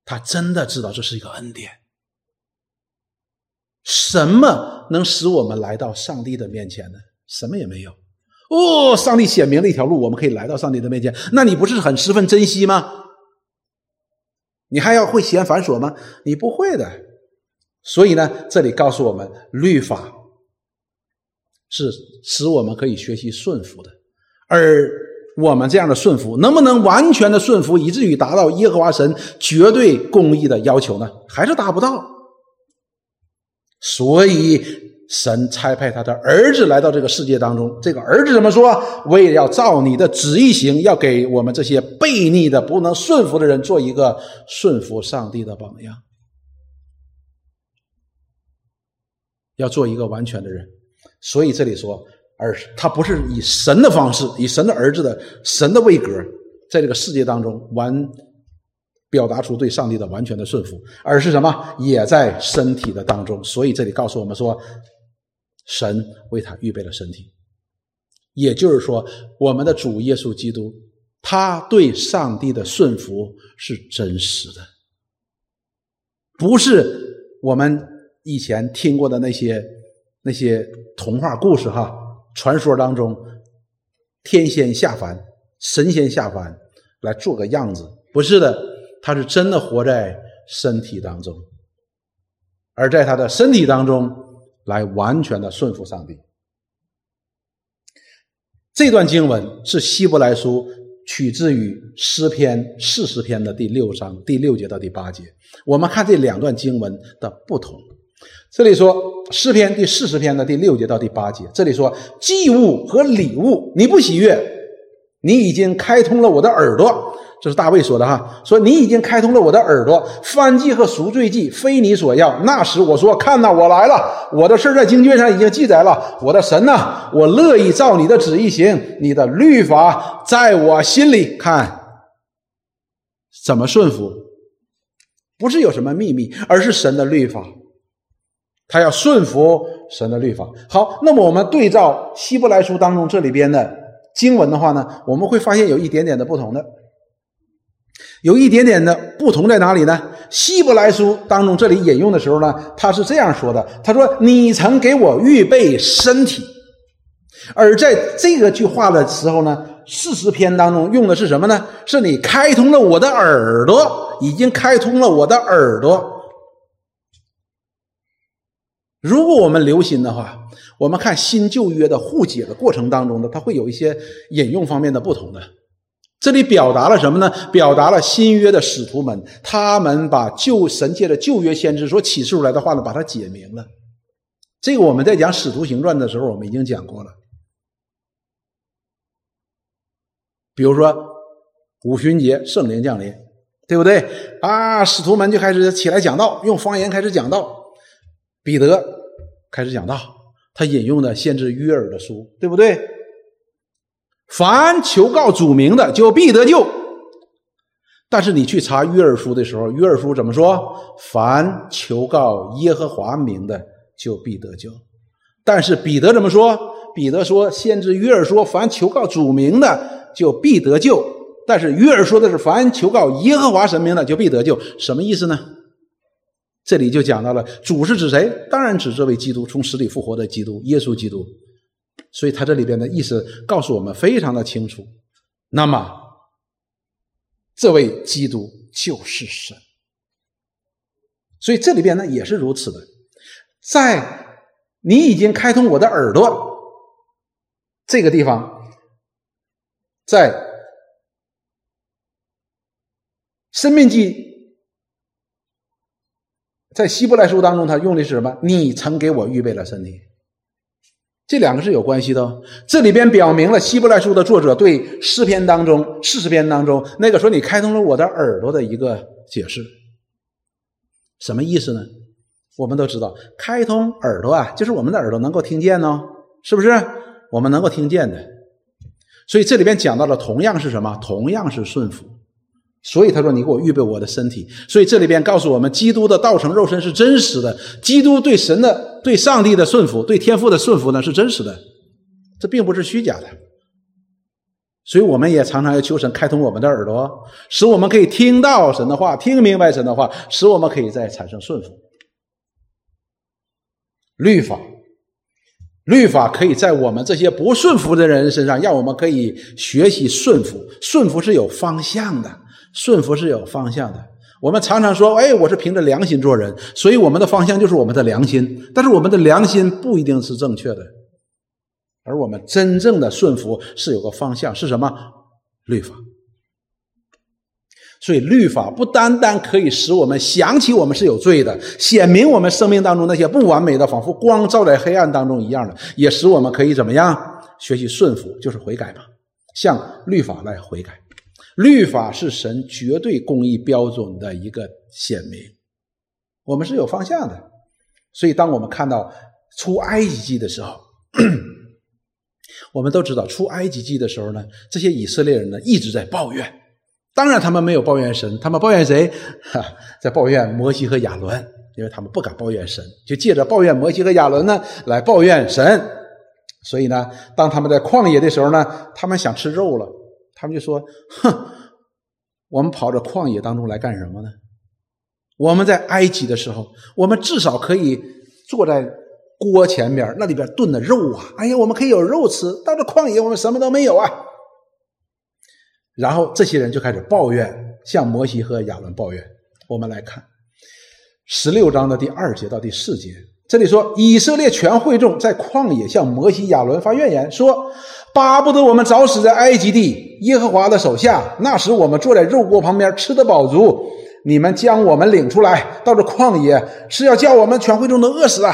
他真的知道这是一个恩典。什么能使我们来到上帝的面前呢？什么也没有。哦，上帝显明了一条路，我们可以来到上帝的面前。那你不是很十分珍惜吗？你还要会嫌繁琐吗？你不会的。所以呢，这里告诉我们，律法是使我们可以学习顺服的。而我们这样的顺服，能不能完全的顺服，以至于达到耶和华神绝对公义的要求呢？还是达不到。所以，神差派他的儿子来到这个世界当中。这个儿子怎么说？为了要照你的旨意行，要给我们这些悖逆的、不能顺服的人做一个顺服上帝的榜样，要做一个完全的人。所以这里说，而他不是以神的方式，以神的儿子的神的位格，在这个世界当中完。表达出对上帝的完全的顺服，而是什么？也在身体的当中。所以这里告诉我们说，神为他预备了身体，也就是说，我们的主耶稣基督，他对上帝的顺服是真实的，不是我们以前听过的那些那些童话故事哈，传说当中天仙下凡、神仙下凡来做个样子，不是的。他是真的活在身体当中，而在他的身体当中来完全的顺服上帝。这段经文是希伯来书取自于诗篇四十篇的第六章第六节到第八节。我们看这两段经文的不同。这里说诗篇第四十篇的第六节到第八节，这里说祭物和礼物你不喜悦，你已经开通了我的耳朵。这是大卫说的哈，说你已经开通了我的耳朵，翻祭和赎罪祭非你所要。那时我说，看呐，我来了，我的事在经卷上已经记载了。我的神呐，我乐意照你的旨意行，你的律法在我心里。看怎么顺服，不是有什么秘密，而是神的律法，他要顺服神的律法。好，那么我们对照希伯来书当中这里边的经文的话呢，我们会发现有一点点的不同的。有一点点的不同在哪里呢？希伯来书当中这里引用的时候呢，他是这样说的：“他说你曾给我预备身体。”而在这个句话的时候呢，四十篇当中用的是什么呢？是你开通了我的耳朵，已经开通了我的耳朵。如果我们留心的话，我们看新旧约的互解的过程当中呢，它会有一些引用方面的不同的。这里表达了什么呢？表达了新约的使徒们，他们把旧神界的旧约先知所启示出来的话呢，把它解明了。这个我们在讲使徒行传的时候，我们已经讲过了。比如说五旬节，圣灵降临，对不对？啊，使徒们就开始起来讲道，用方言开始讲道。彼得开始讲道，他引用的先知约尔的书，对不对？凡求告主名的，就必得救。但是你去查约珥书的时候，约珥书怎么说？凡求告耶和华名的，就必得救。但是彼得怎么说？彼得说，先知约珥说，凡求告主名的，就必得救。但是约珥说的是，凡求告耶和华神明的，就必得救。什么意思呢？这里就讲到了，主是指谁？当然指这位基督，从死里复活的基督，耶稣基督。所以他这里边的意思告诉我们非常的清楚。那么，这位基督就是神。所以这里边呢也是如此的，在你已经开通我的耳朵这个地方，在《生命记》在希伯来书当中，他用的是什么？你曾给我预备了身体。这两个是有关系的。这里边表明了希伯来书的作者对诗篇当中四十篇当中那个说你开通了我的耳朵的一个解释，什么意思呢？我们都知道，开通耳朵啊，就是我们的耳朵能够听见呢，是不是？我们能够听见的。所以这里边讲到了，同样是什么？同样是顺服。所以他说：“你给我预备我的身体。”所以这里边告诉我们，基督的道成肉身是真实的。基督对神的、对上帝的顺服、对天父的顺服呢，是真实的，这并不是虚假的。所以我们也常常要求神开通我们的耳朵，使我们可以听到神的话，听明白神的话，使我们可以再产生顺服。律法，律法可以在我们这些不顺服的人身上，让我们可以学习顺服。顺服是有方向的。顺服是有方向的。我们常常说：“哎，我是凭着良心做人，所以我们的方向就是我们的良心。”但是我们的良心不一定是正确的，而我们真正的顺服是有个方向，是什么？律法。所以律法不单单可以使我们想起我们是有罪的，显明我们生命当中那些不完美的，仿佛光照在黑暗当中一样的，也使我们可以怎么样？学习顺服，就是悔改嘛，向律法来悔改。律法是神绝对公义标准的一个显明，我们是有方向的。所以，当我们看到出埃及记的时候，我们都知道出埃及记的时候呢，这些以色列人呢一直在抱怨。当然，他们没有抱怨神，他们抱怨谁？哈，在抱怨摩西和亚伦，因为他们不敢抱怨神，就借着抱怨摩西和亚伦呢来抱怨神。所以呢，当他们在旷野的时候呢，他们想吃肉了。他们就说：“哼，我们跑到旷野当中来干什么呢？我们在埃及的时候，我们至少可以坐在锅前边，那里边炖的肉啊！哎呀，我们可以有肉吃。到这旷野，我们什么都没有啊！”然后这些人就开始抱怨，向摩西和亚伦抱怨。我们来看十六章的第二节到第四节，这里说：“以色列全会众在旷野向摩西、亚伦发怨言，说。”巴不得我们早死在埃及地耶和华的手下，那时我们坐在肉锅旁边吃得饱足。你们将我们领出来到这旷野，是要叫我们全会众都饿死啊！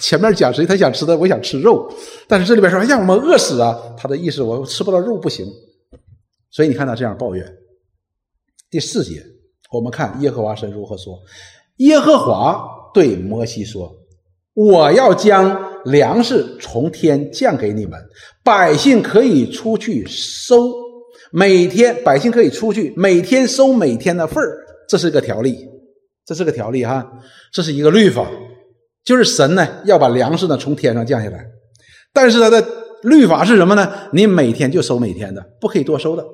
前面讲谁他想吃的，我想吃肉，但是这里边说让我们饿死啊，他的意思我吃不到肉不行。所以你看他这样抱怨。第四节，我们看耶和华神如何说：耶和华对摩西说：“我要将。”粮食从天降给你们，百姓可以出去收，每天百姓可以出去，每天收每天的份儿，这是个条例，这是个条例哈，这是一个律法，就是神呢要把粮食呢从天上降下来，但是他的律法是什么呢？你每天就收每天的，不可以多收的。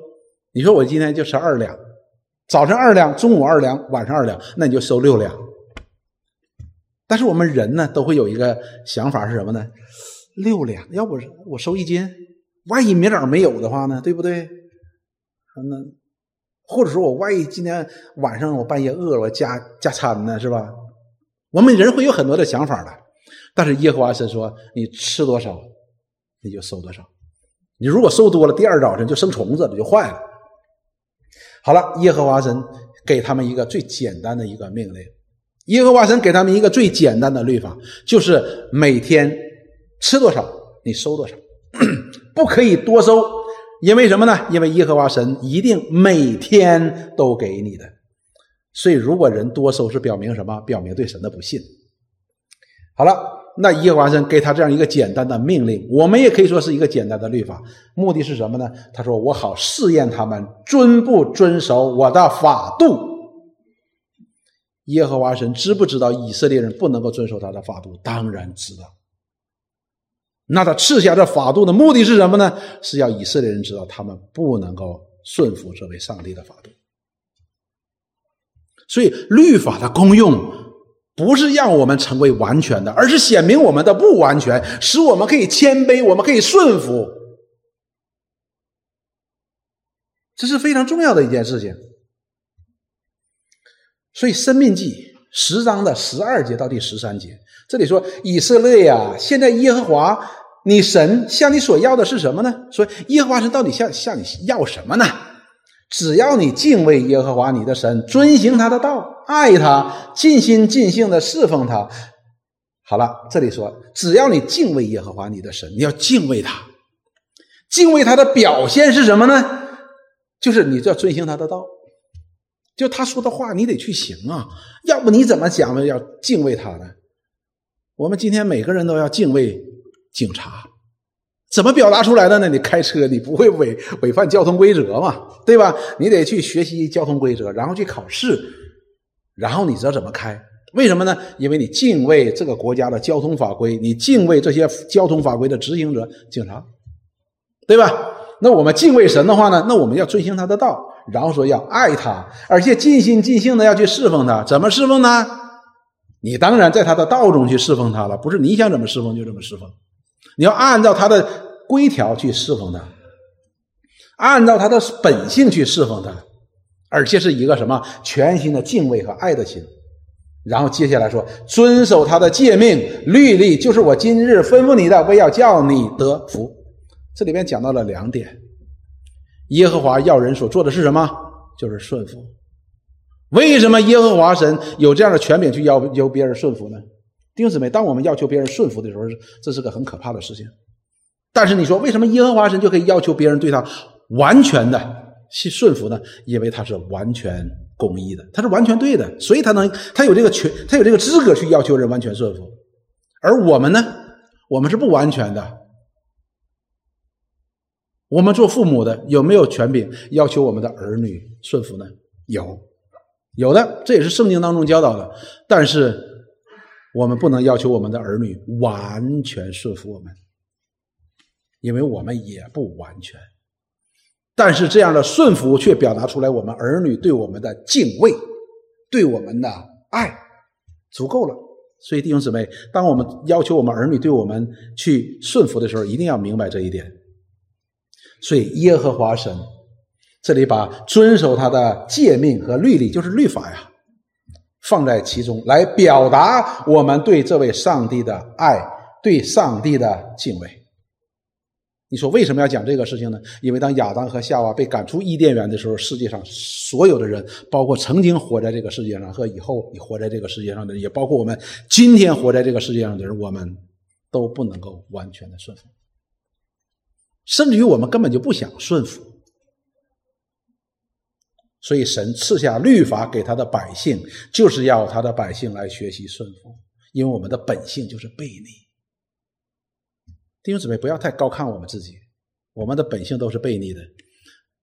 你说我今天就吃二两，早晨二两，中午二两，晚上二两，那你就收六两。但是我们人呢，都会有一个想法是什么呢？六两，要不我收一斤，万一明早没有的话呢，对不对？那或者说我万一今天晚上我半夜饿了，我加加餐呢，是吧？我们人会有很多的想法的。但是耶和华神说，你吃多少，你就收多少。你如果收多了，第二早晨就生虫子了，就坏了。好了，耶和华神给他们一个最简单的一个命令，耶和华神给他们一个最简单的律法，就是每天吃多少你收多少，不可以多收，因为什么呢？因为耶和华神一定每天都给你的。所以，如果人多收，是表明什么？表明对神的不信。好了。那耶和华神给他这样一个简单的命令，我们也可以说是一个简单的律法，目的是什么呢？他说：“我好试验他们遵不遵守我的法度。”耶和华神知不知道以色列人不能够遵守他的法度？当然知道。那他赐下这法度的目的是什么呢？是要以色列人知道他们不能够顺服这位上帝的法度。所以律法的功用。不是让我们成为完全的，而是显明我们的不完全，使我们可以谦卑，我们可以顺服。这是非常重要的一件事情。所以，《生命记》十章的十二节到第十三节，这里说：“以色列呀，现在耶和华你神向你所要的是什么呢？说耶和华神到底向向你要什么呢？”只要你敬畏耶和华你的神，遵行他的道，爱他，尽心尽性的侍奉他。好了，这里说，只要你敬畏耶和华你的神，你要敬畏他。敬畏他的表现是什么呢？就是你要遵行他的道，就他说的话，你得去行啊。要不你怎么讲呢？要敬畏他呢？我们今天每个人都要敬畏警察。怎么表达出来的呢？你开车你不会违违反交通规则嘛，对吧？你得去学习交通规则，然后去考试，然后你知道怎么开？为什么呢？因为你敬畏这个国家的交通法规，你敬畏这些交通法规的执行者——警察，对吧？那我们敬畏神的话呢？那我们要遵循他的道，然后说要爱他，而且尽心尽性的要去侍奉他。怎么侍奉呢？你当然在他的道中去侍奉他了，不是你想怎么侍奉就怎么侍奉。你要按照他的规条去侍奉他，按照他的本性去侍奉他，而且是一个什么全新的敬畏和爱的心。然后接下来说，遵守他的诫命律例，就是我今日吩咐你的，为要叫你得福。这里面讲到了两点：耶和华要人所做的是什么？就是顺服。为什么耶和华神有这样的权柄去要求别人顺服呢？弟兄姊妹，当我们要求别人顺服的时候，这是个很可怕的事情。但是你说，为什么耶和华神就可以要求别人对他完全的去顺服呢？因为他是完全公义的，他是完全对的，所以他能，他有这个权，他有这个资格去要求人完全顺服。而我们呢，我们是不完全的。我们做父母的有没有权柄要求我们的儿女顺服呢？有，有的，这也是圣经当中教导的。但是。我们不能要求我们的儿女完全顺服我们，因为我们也不完全。但是这样的顺服却表达出来我们儿女对我们的敬畏，对我们的爱，足够了。所以弟兄姊妹，当我们要求我们儿女对我们去顺服的时候，一定要明白这一点。所以耶和华神这里把遵守他的诫命和律例，就是律法呀。放在其中来表达我们对这位上帝的爱，对上帝的敬畏。你说为什么要讲这个事情呢？因为当亚当和夏娃被赶出伊甸园的时候，世界上所有的人，包括曾经活在这个世界上和以后你活在这个世界上的人，也包括我们今天活在这个世界上的人，我们都不能够完全的顺服，甚至于我们根本就不想顺服。所以，神赐下律法给他的百姓，就是要他的百姓来学习顺服，因为我们的本性就是悖逆。弟兄姊妹，不要太高看我们自己，我们的本性都是悖逆的。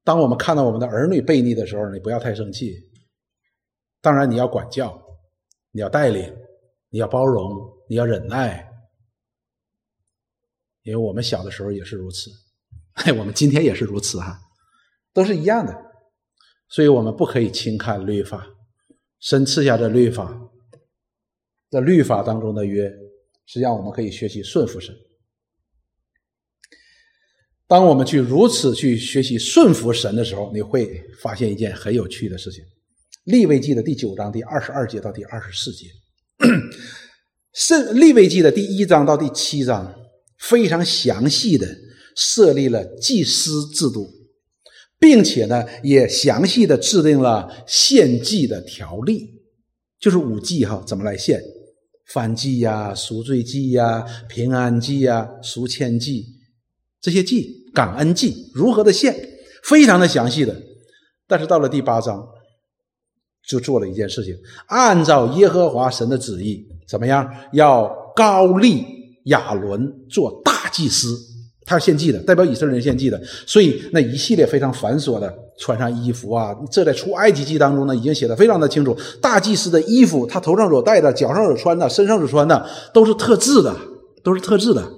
当我们看到我们的儿女悖逆的时候，你不要太生气。当然，你要管教，你要带领，你要包容，你要忍耐，因为我们小的时候也是如此，嘿 我们今天也是如此哈，都是一样的。所以我们不可以轻看律法，神赐下的律法，在律法当中的约，实际上我们可以学习顺服神。当我们去如此去学习顺服神的时候，你会发现一件很有趣的事情：立位记的第九章第二十二节到第二十四节，圣立位记的第一章到第七章非常详细的设立了祭司制度。并且呢，也详细的制定了献祭的条例，就是五祭哈，怎么来献？燔祭呀、赎罪祭呀、平安祭呀、赎愆祭这些祭、感恩祭如何的献，非常的详细的。但是到了第八章，就做了一件事情，按照耶和华神的旨意，怎么样？要高立亚伦做大祭司。他是献祭的，代表以色列人献祭的，所以那一系列非常繁琐的穿上衣服啊，这在出埃及记当中呢，已经写的非常的清楚。大祭司的衣服，他头上所戴的、脚上所穿的、身上所穿的，都是特制的，都是特制的。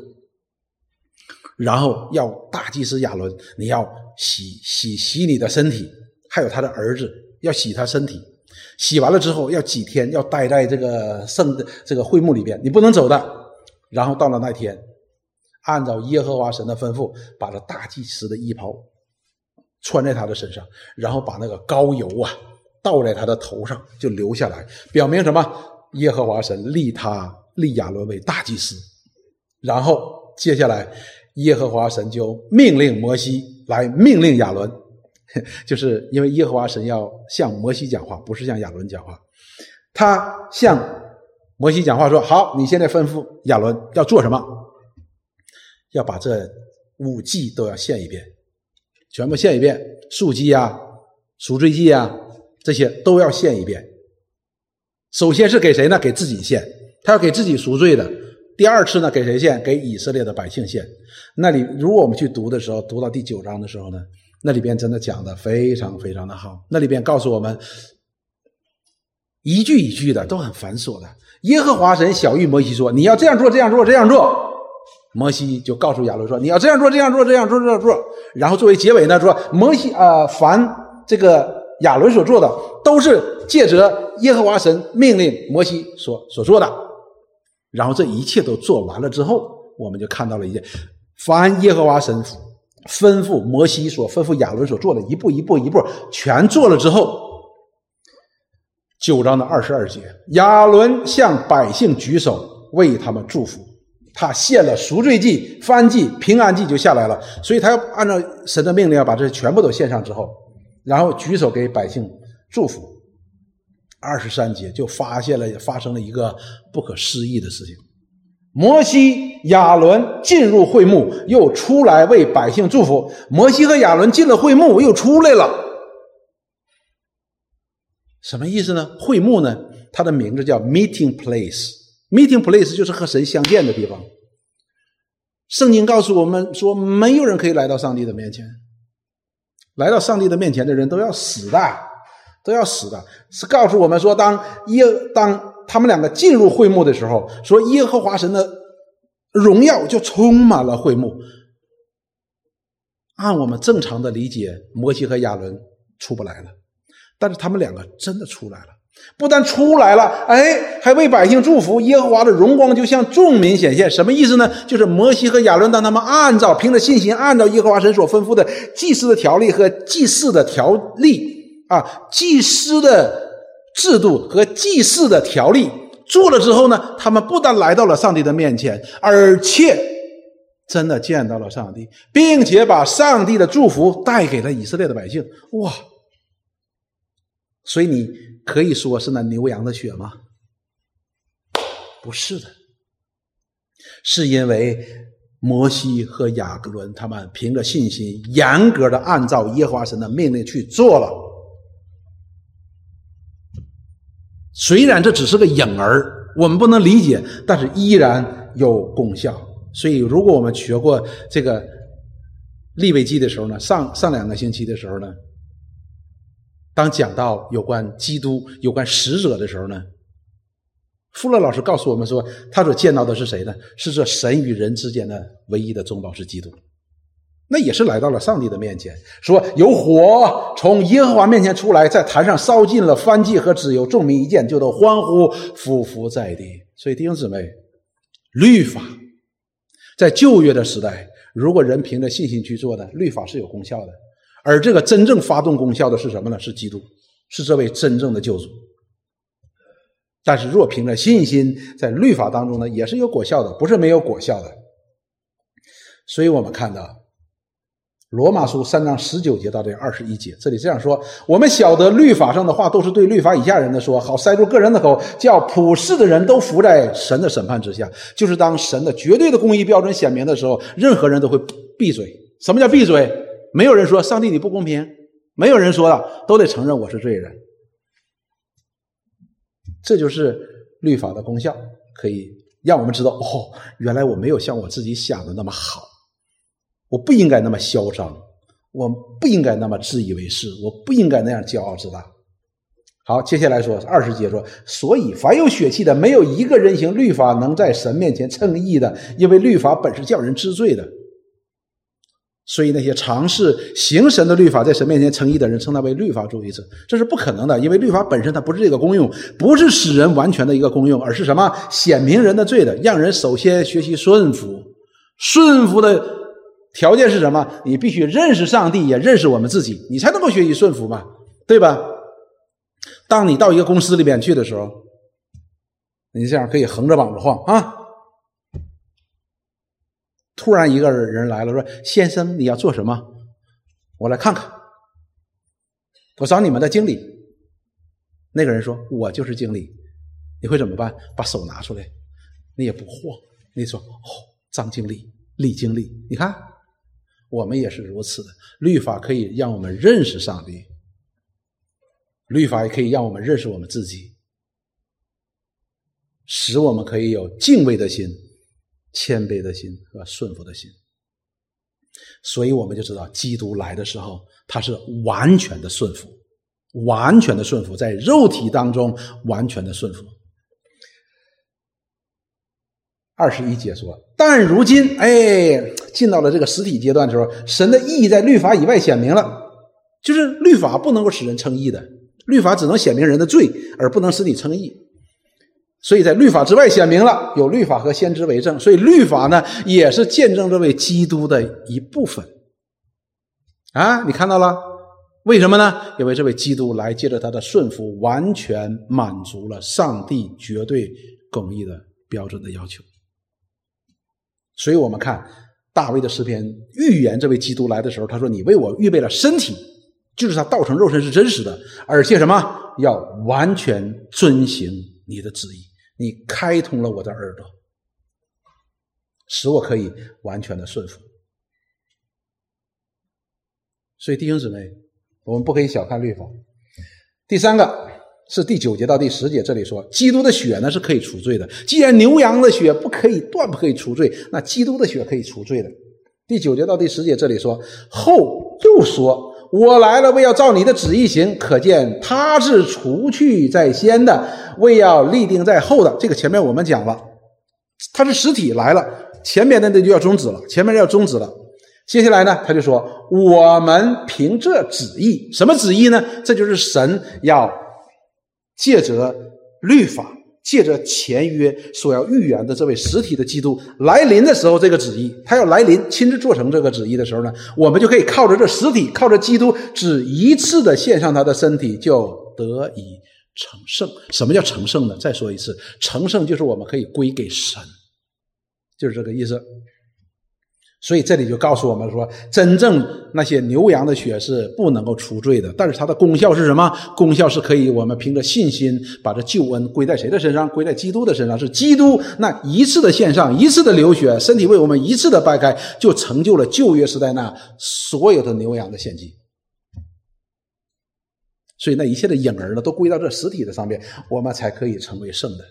然后要大祭司亚伦，你要洗洗洗你的身体，还有他的儿子要洗他身体，洗完了之后要几天要待在这个圣这个会幕里边，你不能走的。然后到了那天。按照耶和华神的吩咐，把这大祭司的衣袍穿在他的身上，然后把那个膏油啊倒在他的头上，就留下来，表明什么？耶和华神立他立亚伦为大祭司。然后接下来，耶和华神就命令摩西来命令亚伦，就是因为耶和华神要向摩西讲话，不是向亚伦讲话。他向摩西讲话说：“好，你现在吩咐亚伦要做什么？”要把这五祭都要献一遍，全部献一遍，素祭啊、赎罪祭啊，这些都要献一遍。首先是给谁呢？给自己献，他要给自己赎罪的。第二次呢，给谁献？给以色列的百姓献。那里，如果我们去读的时候，读到第九章的时候呢，那里边真的讲的非常非常的好。那里边告诉我们，一句一句的都很繁琐的。耶和华神小谕摩西说：“你要这样做，这样做，这样做。”摩西就告诉亚伦说：“你要这样做，这样做，这样做，这样做。”然后作为结尾呢，说：“摩西啊，凡这个亚伦所做的，都是借着耶和华神命令摩西所所做的。”然后这一切都做完了之后，我们就看到了一件：凡耶和华神吩咐摩西所吩咐亚伦所做的，一步一步一步全做了之后，九章的二十二节，亚伦向百姓举手为他们祝福。他献了赎罪祭、翻祭、平安祭就下来了，所以他要按照神的命令要把这全部都献上之后，然后举手给百姓祝福。二十三节就发现了发生了一个不可思议的事情：摩西、亚伦进入会幕，又出来为百姓祝福。摩西和亚伦进了会幕，又出来了，什么意思呢？会幕呢？它的名字叫 Meeting Place。Meeting place 就是和神相见的地方。圣经告诉我们说，没有人可以来到上帝的面前。来到上帝的面前的人都要死的，都要死的。是告诉我们说，当耶当他们两个进入会幕的时候，说耶和华神的荣耀就充满了会幕。按我们正常的理解，摩西和亚伦出不来了，但是他们两个真的出来了。不但出来了，哎，还为百姓祝福。耶和华的荣光就向众民显现，什么意思呢？就是摩西和亚伦当他们按照凭着信心，按照耶和华神所吩咐的祭司的条例和祭祀的条例啊，祭司的制度和祭祀的条例做了之后呢，他们不但来到了上帝的面前，而且真的见到了上帝，并且把上帝的祝福带给了以色列的百姓。哇！所以你。可以说是那牛羊的血吗？不是的，是因为摩西和亚各伦他们凭着信心，严格的按照耶和华神的命令去做了。虽然这只是个影儿，我们不能理解，但是依然有功效。所以，如果我们学过这个立位记的时候呢，上上两个星期的时候呢。当讲到有关基督、有关使者的时候呢，富勒老师告诉我们说，他所见到的是谁呢？是这神与人之间的唯一的中保是基督。那也是来到了上帝的面前，说有火从耶和华面前出来，在坛上烧尽了燔祭和脂油，众民一见就都欢呼，俯伏在地。所以弟兄姊妹，律法在旧约的时代，如果人凭着信心去做的，律法是有功效的。而这个真正发动功效的是什么呢？是基督，是这位真正的救主。但是若凭着信心，在律法当中呢，也是有果效的，不是没有果效的。所以我们看到，罗马书三章十九节到这二十一节，这里这样说：我们晓得律法上的话都是对律法以下人的说，好塞住个人的口，叫普世的人都服在神的审判之下。就是当神的绝对的公义标准显明的时候，任何人都会闭嘴。什么叫闭嘴？没有人说上帝你不公平，没有人说了，都得承认我是罪人。这就是律法的功效，可以让我们知道哦，原来我没有像我自己想的那么好。我不应该那么嚣张，我不应该那么自以为是，我不应该那样骄傲自大。好，接下来说二十节说，所以凡有血气的，没有一个人行律法能在神面前称义的，因为律法本是叫人知罪的。所以那些尝试行神的律法，在神面前称义的人，称他为律法主义者，这是不可能的，因为律法本身它不是这个功用，不是使人完全的一个功用，而是什么显明人的罪的，让人首先学习顺服，顺服的。条件是什么？你必须认识上帝，也认识我们自己，你才能够学习顺服嘛，对吧？当你到一个公司里面去的时候，你这样可以横着膀子晃啊。突然一个人来了，说：“先生，你要做什么？我来看看。我找你们的经理。”那个人说：“我就是经理。”你会怎么办？把手拿出来，你也不晃。你说：“哦，张经理，李经理，你看。”我们也是如此的，律法可以让我们认识上帝，律法也可以让我们认识我们自己，使我们可以有敬畏的心、谦卑的心和顺服的心。所以我们就知道，基督来的时候，他是完全的顺服，完全的顺服，在肉体当中完全的顺服。二十一节说，但如今，哎，进到了这个实体阶段的时候，神的意义在律法以外显明了，就是律法不能够使人称义的，律法只能显明人的罪，而不能使你称义。所以在律法之外显明了，有律法和先知为证，所以律法呢，也是见证这位基督的一部分。啊，你看到了？为什么呢？因为这位基督来借着他的顺服，完全满足了上帝绝对公义的标准的要求。所以我们看大卫的诗篇预言这位基督来的时候，他说：“你为我预备了身体，就是他道成肉身是真实的，而且什么要完全遵行你的旨意，你开通了我的耳朵，使我可以完全的顺服。”所以弟兄姊妹，我们不可以小看律法。第三个。是第九节到第十节，这里说基督的血呢是可以除罪的。既然牛羊的血不可以断不可以除罪，那基督的血可以除罪的。第九节到第十节这里说后又说，我来了为要照你的旨意行，可见他是除去在先的，为要立定在后的。这个前面我们讲了，他是实体来了，前面的那就要终止了，前面要终止了。接下来呢，他就说我们凭这旨意，什么旨意呢？这就是神要。借着律法，借着前约所要预言的这位实体的基督来临的时候，这个旨意他要来临，亲自做成这个旨意的时候呢，我们就可以靠着这实体，靠着基督只一次的献上他的身体，就得以成圣。什么叫成圣呢？再说一次，成圣就是我们可以归给神，就是这个意思。所以这里就告诉我们说，真正那些牛羊的血是不能够除罪的，但是它的功效是什么？功效是可以我们凭着信心把这救恩归在谁的身上？归在基督的身上。是基督那一次的献上，一次的流血，身体为我们一次的掰开，就成就了旧约时代那所有的牛羊的献祭。所以那一切的影儿呢，都归到这实体的上面，我们才可以成为圣的。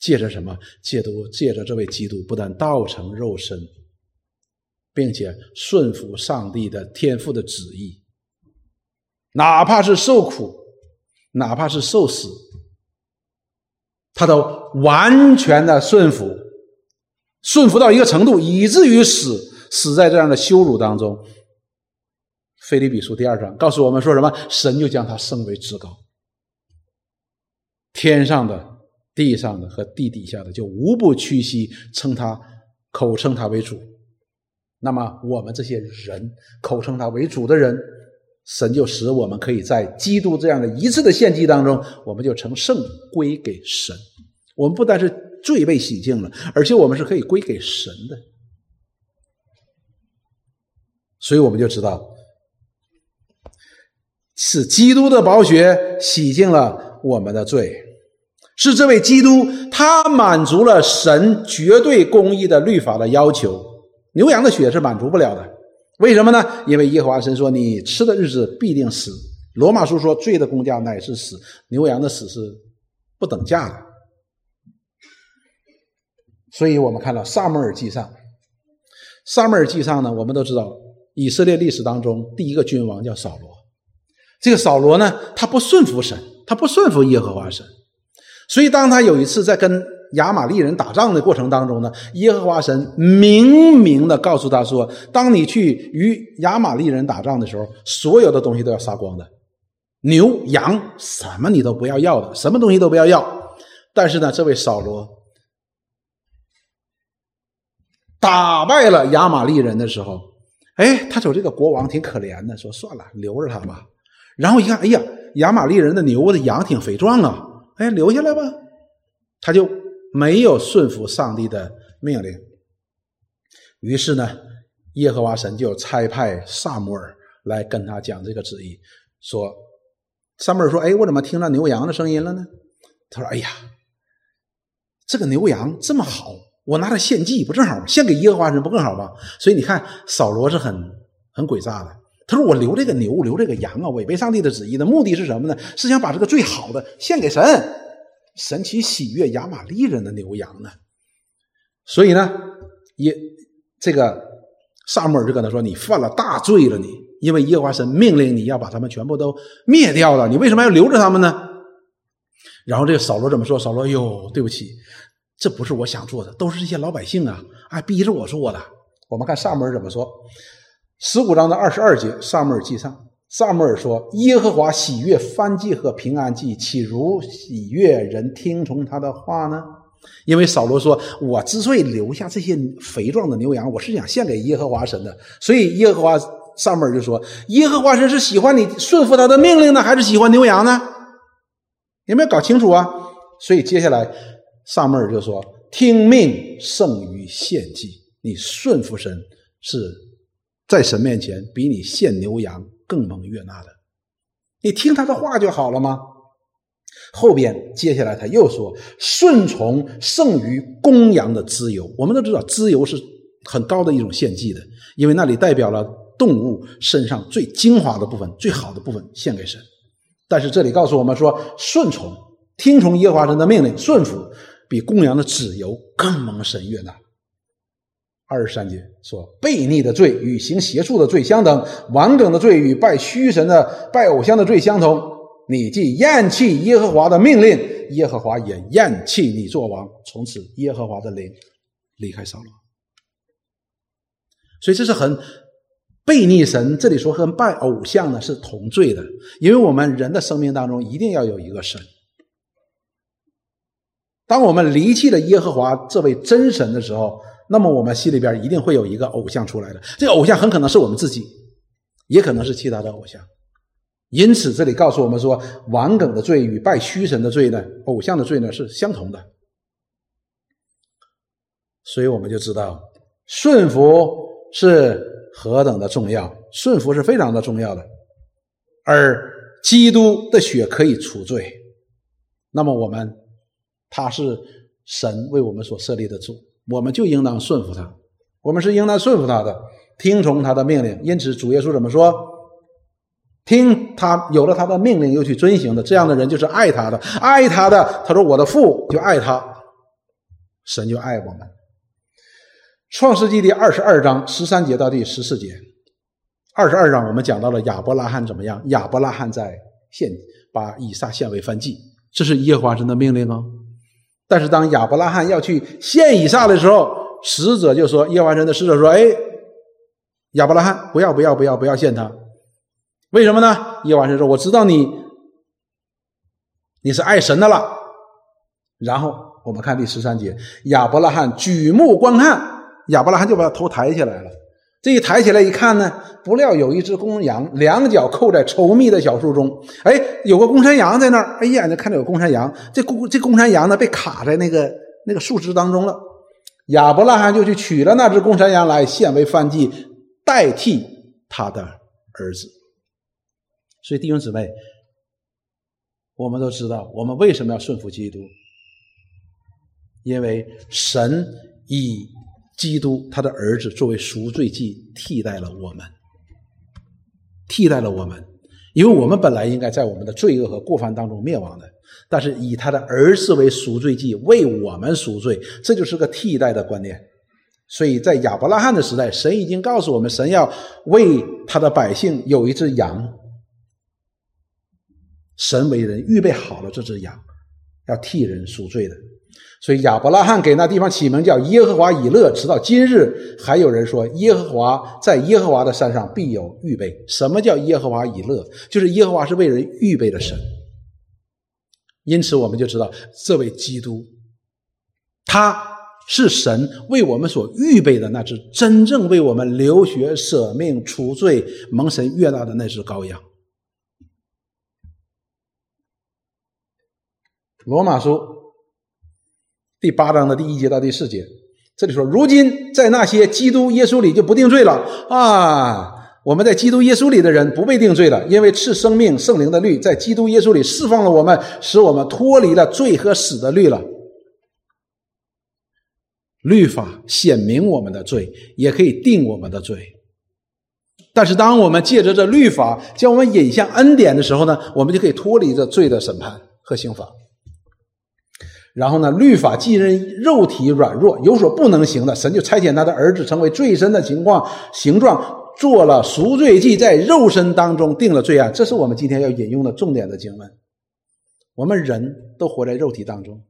借着什么？借着借着这位基督，不但道成肉身。并且顺服上帝的天赋的旨意，哪怕是受苦，哪怕是受死，他都完全的顺服，顺服到一个程度，以至于死，死在这样的羞辱当中。菲利比书第二章告诉我们说什么？神就将他升为至高，天上的、地上的和地底下的，就无不屈膝称他，口称他为主。那么我们这些人口称他为主的人，神就使我们可以在基督这样的一次的献祭当中，我们就成圣归给神。我们不但是罪被洗净了，而且我们是可以归给神的。所以我们就知道，是基督的宝血洗净了我们的罪，是这位基督他满足了神绝对公义的律法的要求。牛羊的血是满足不了的，为什么呢？因为耶和华神说：“你吃的日子必定死。”罗马书说：“罪的工价乃是死。”牛羊的死是不等价的。所以我们看到萨母尔记上，萨母尔记上呢，我们都知道以色列历史当中第一个君王叫扫罗。这个扫罗呢，他不顺服神，他不顺服耶和华神，所以当他有一次在跟。亚玛利人打仗的过程当中呢，耶和华神明明的告诉他说：“当你去与亚玛利人打仗的时候，所有的东西都要杀光的，牛羊什么你都不要要的，什么东西都不要要。”但是呢，这位扫罗打败了亚玛利人的时候，哎，他瞅这个国王挺可怜的，说：“算了，留着他吧。”然后一看，哎呀，亚玛利人的牛的羊挺肥壮啊，哎，留下来吧，他就。没有顺服上帝的命令，于是呢，耶和华神就差派萨摩尔来跟他讲这个旨意，说：“萨摩尔说，哎，我怎么听到牛羊的声音了呢？”他说：“哎呀，这个牛羊这么好，我拿它献祭不正好吗献给耶和华神不更好吗？”所以你看，扫罗是很很诡诈的。他说：“我留这个牛，留这个羊啊，违背上帝的旨意的目的是什么呢？是想把这个最好的献给神。”神奇喜悦亚玛利人的牛羊呢，所以呢，耶这个萨母尔就跟他说：“你犯了大罪了，你因为耶和华神命令你要把他们全部都灭掉了，你为什么要留着他们呢？”然后这个扫罗怎么说？扫罗哟，对不起，这不是我想做的，都是这些老百姓啊，哎，逼着我做的。我们看萨母尔怎么说，十五章的二十二节，萨母尔记上。萨母尔说：“耶和华喜悦燔祭和平安祭，岂如喜悦人听从他的话呢？”因为扫罗说：“我之所以留下这些肥壮的牛羊，我是想献给耶和华神的。”所以耶和华萨母尔就说：“耶和华神是喜欢你顺服他的命令呢，还是喜欢牛羊呢？有没有搞清楚啊？”所以接下来萨母尔就说：“听命胜于献祭，你顺服神是在神面前比你献牛羊。”更蒙悦纳的，你听他的话就好了吗？后边接下来他又说：“顺从胜于公羊的自由。”我们都知道，自由是很高的一种献祭的，因为那里代表了动物身上最精华的部分、最好的部分献给神。但是这里告诉我们说，顺从、听从耶和华神的命令、顺服，比公羊的自由更蒙神悦纳。二十三节说：“悖逆的罪与行邪术的罪相等，完整的罪与拜虚神的、拜偶像的罪相同。你既厌弃耶和华的命令，耶和华也厌弃你做王。从此，耶和华的灵离开扫罗。所以这是很悖逆神。这里说和拜偶像呢是同罪的，因为我们人的生命当中一定要有一个神。当我们离弃了耶和华这位真神的时候。”那么我们心里边一定会有一个偶像出来的，这个偶像很可能是我们自己，也可能是其他的偶像。因此，这里告诉我们说，顽梗的罪与拜虚神的罪呢，偶像的罪呢是相同的。所以我们就知道，顺服是何等的重要，顺服是非常的重要的。而基督的血可以除罪，那么我们他是神为我们所设立的主。我们就应当顺服他，我们是应当顺服他的，听从他的命令。因此，主耶稣怎么说？听他有了他的命令又去遵行的，这样的人就是爱他的，爱他的。他说：“我的父就爱他，神就爱我们。”创世纪第二十二章十三节到第十四节，二十二章我们讲到了亚伯拉罕怎么样？亚伯拉罕在献把以撒献为燔祭，这是耶和华神的命令啊。但是当亚伯拉罕要去献以撒的时候，使者就说：“耶和华神的使者说，哎，亚伯拉罕，不要不要不要不要献他，为什么呢？”耶和华神说：“我知道你，你是爱神的了。”然后我们看第十三节，亚伯拉罕举目观看，亚伯拉罕就把头抬起来了。这一抬起来一看呢，不料有一只公羊，两脚扣在稠密的小树中。哎，有个公山羊在那儿。哎呀，就看到有公山羊，这公这公山羊呢，被卡在那个那个树枝当中了。亚伯拉罕就去取了那只公山羊来献为燔祭，代替他的儿子。所以弟兄姊妹，我们都知道，我们为什么要顺服基督？因为神以基督他的儿子作为赎罪祭，替代了我们，替代了我们。因为我们本来应该在我们的罪恶和过犯当中灭亡的，但是以他的儿子为赎罪祭，为我们赎罪，这就是个替代的观念。所以在亚伯拉罕的时代，神已经告诉我们，神要为他的百姓有一只羊。神为人预备好了这只羊，要替人赎罪的。所以亚伯拉罕给那地方起名叫耶和华以勒，直到今日还有人说耶和华在耶和华的山上必有预备。什么叫耶和华以勒？就是耶和华是为人预备的神。因此我们就知道这位基督，他是神为我们所预备的那只真正为我们流血舍命除罪蒙神悦纳的那只羔羊。罗马书第八章的第一节到第四节，这里说：如今在那些基督耶稣里就不定罪了啊！我们在基督耶稣里的人不被定罪了，因为赐生命圣灵的律在基督耶稣里释放了我们，使我们脱离了罪和死的律了。律法显明我们的罪，也可以定我们的罪。但是当我们借着这律法将我们引向恩典的时候呢，我们就可以脱离这罪的审判和刑罚。然后呢？律法既然肉体软弱，有所不能行的，神就差遣他的儿子成为罪身的情况形状，做了赎罪祭，在肉身当中定了罪案。这是我们今天要引用的重点的经文。我们人都活在肉体当中，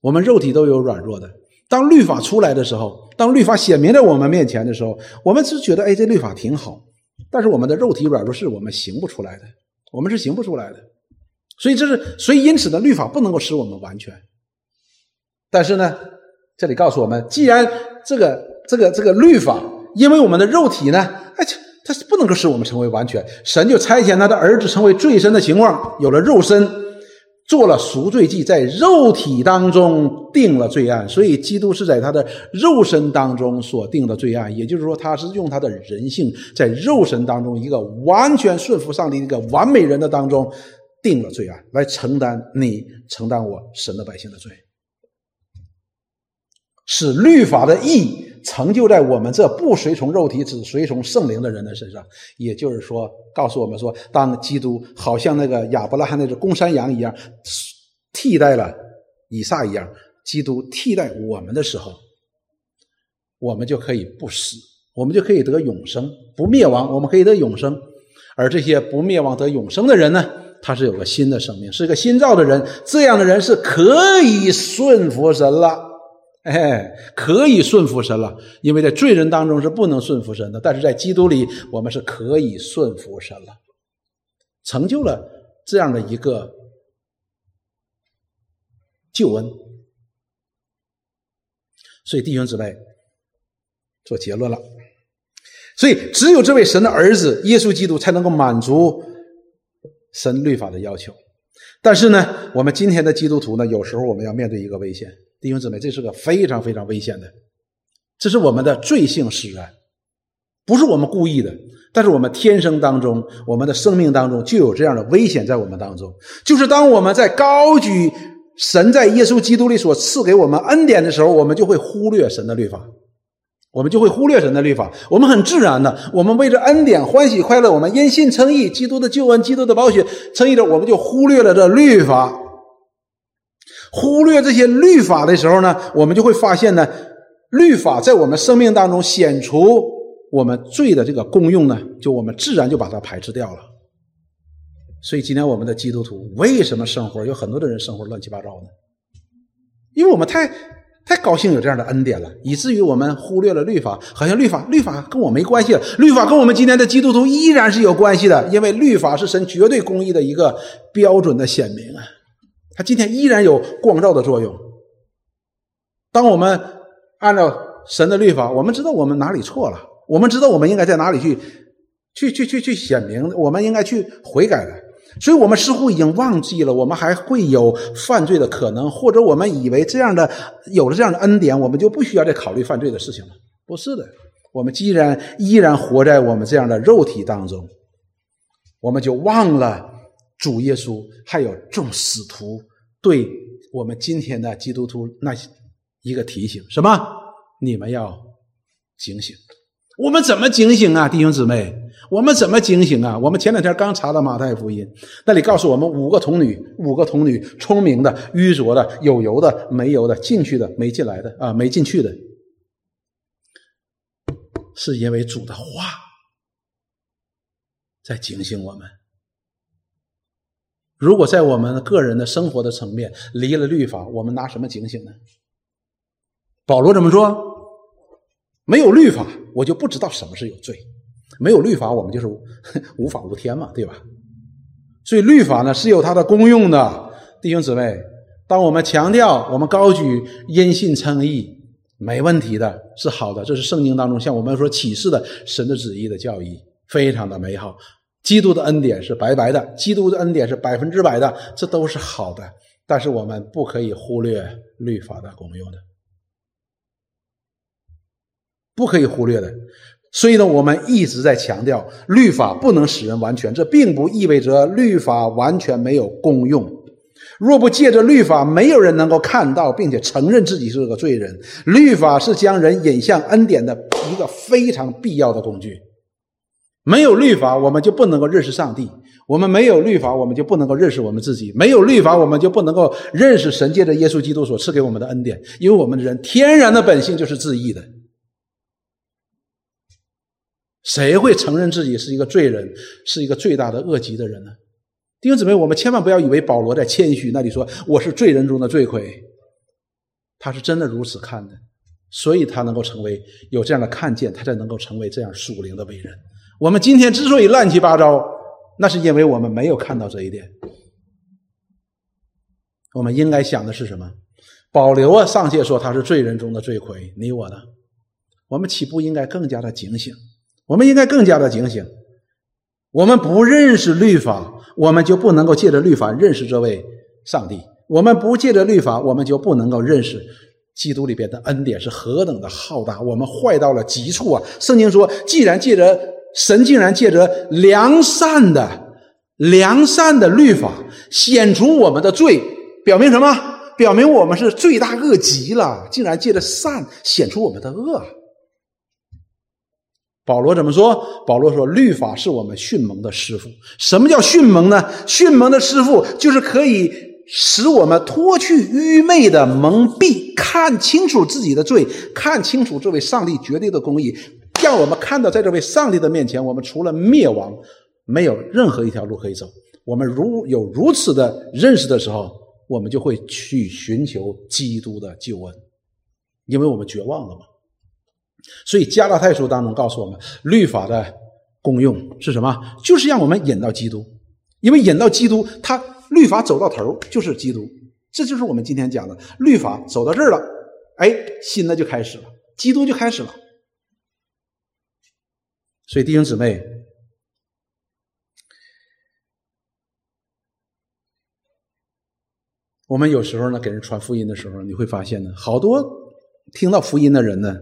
我们肉体都有软弱的。当律法出来的时候，当律法显明在我们面前的时候，我们只觉得哎，这律法挺好。但是我们的肉体软弱，是我们行不出来的，我们是行不出来的。所以这是，所以因此呢，律法不能够使我们完全。但是呢，这里告诉我们，既然这个这个这个律法，因为我们的肉体呢，哎，它是不能够使我们成为完全，神就差遣他的儿子成为罪身的情况，有了肉身，做了赎罪祭，在肉体当中定了罪案。所以，基督是在他的肉身当中所定的罪案，也就是说，他是用他的人性在肉身当中一个完全顺服上帝一个完美人的当中定了罪案，来承担你承担我神的百姓的罪。使律法的义成就在我们这不随从肉体只随从圣灵的人的身上，也就是说，告诉我们说，当基督好像那个亚伯拉罕那只公山羊一样，替代了以撒一样，基督替代我们的时候，我们就可以不死，我们就可以得永生，不灭亡，我们可以得永生。而这些不灭亡得永生的人呢，他是有个新的生命，是个新造的人，这样的人是可以顺服神了。哎，可以顺服神了，因为在罪人当中是不能顺服神的，但是在基督里，我们是可以顺服神了，成就了这样的一个救恩。所以弟兄姊妹，做结论了。所以只有这位神的儿子耶稣基督才能够满足神律法的要求。但是呢，我们今天的基督徒呢，有时候我们要面对一个危险。弟兄姊妹，这是个非常非常危险的，这是我们的罪性使然，不是我们故意的，但是我们天生当中，我们的生命当中就有这样的危险在我们当中。就是当我们在高举神在耶稣基督里所赐给我们恩典的时候，我们就会忽略神的律法，我们就会忽略神的律法。我们很自然的，我们为着恩典欢喜快乐，我们因信称义，基督的救恩，基督的宝血称义的，我们就忽略了这律法。忽略这些律法的时候呢，我们就会发现呢，律法在我们生命当中显出我们罪的这个功用呢，就我们自然就把它排斥掉了。所以今天我们的基督徒为什么生活有很多的人生活乱七八糟呢？因为我们太太高兴有这样的恩典了，以至于我们忽略了律法，好像律法律法跟我没关系了。律法跟我们今天的基督徒依然是有关系的，因为律法是神绝对公义的一个标准的显明啊。它今天依然有光照的作用。当我们按照神的律法，我们知道我们哪里错了，我们知道我们应该在哪里去，去去去去显明，我们应该去悔改的。所以，我们似乎已经忘记了，我们还会有犯罪的可能，或者我们以为这样的有了这样的恩典，我们就不需要再考虑犯罪的事情了。不是的。我们既然依然活在我们这样的肉体当中，我们就忘了主耶稣还有众使徒对我们今天的基督徒那一个提醒：什么？你们要警醒。我们怎么警醒啊，弟兄姊妹？我们怎么警醒啊？我们前两天刚查了马太福音，那里告诉我们五个童女，五个童女，聪明的、愚拙的、有油的、没油的、进去的、没进来的啊，没进去的，是因为主的话在警醒我们。如果在我们个人的生活的层面离了律法，我们拿什么警醒呢？保罗怎么说？没有律法，我就不知道什么是有罪。没有律法，我们就是 无法无天嘛，对吧？所以律法呢是有它的功用的，弟兄姊妹。当我们强调我们高举因信称义，没问题的，是好的，这是圣经当中向我们说启示的神的旨意的教义，非常的美好。基督的恩典是白白的，基督的恩典是百分之百的，这都是好的。但是我们不可以忽略律法的功用的，不可以忽略的。所以呢，我们一直在强调，律法不能使人完全。这并不意味着律法完全没有功用。若不借着律法，没有人能够看到并且承认自己是个罪人。律法是将人引向恩典的一个非常必要的工具。没有律法，我们就不能够认识上帝；我们没有律法，我们就不能够认识我们自己；没有律法，我们就不能够认识神界的耶稣基督所赐给我们的恩典。因为我们的人天然的本性就是自义的。谁会承认自己是一个罪人，是一个最大的恶极的人呢？弟兄姊妹，我们千万不要以为保罗在谦虚，那里说我是罪人中的罪魁，他是真的如此看的，所以他能够成为有这样的看见，他才能够成为这样属灵的伟人。我们今天之所以乱七八糟，那是因为我们没有看到这一点。我们应该想的是什么？保留啊，上界说他是罪人中的罪魁，你我呢？我们岂不应该更加的警醒？我们应该更加的警醒。我们不认识律法，我们就不能够借着律法认识这位上帝。我们不借着律法，我们就不能够认识基督里边的恩典是何等的浩大。我们坏到了极处啊！圣经说，既然借着神，竟然借着良善的良善的律法显出我们的罪，表明什么？表明我们是罪大恶极了。竟然借着善显出我们的恶。保罗怎么说？保罗说：“律法是我们训蒙的师傅。什么叫训蒙呢？训蒙的师傅就是可以使我们脱去愚昧的蒙蔽，看清楚自己的罪，看清楚这位上帝绝对的公义，让我们看到，在这位上帝的面前，我们除了灭亡，没有任何一条路可以走。我们如有如此的认识的时候，我们就会去寻求基督的救恩，因为我们绝望了嘛。”所以加拉太书当中告诉我们，律法的功用是什么？就是让我们引到基督，因为引到基督，他律法走到头就是基督，这就是我们今天讲的律法走到这儿了，哎，新的就开始了，基督就开始了。所以弟兄姊妹，我们有时候呢给人传福音的时候，你会发现呢，好多听到福音的人呢。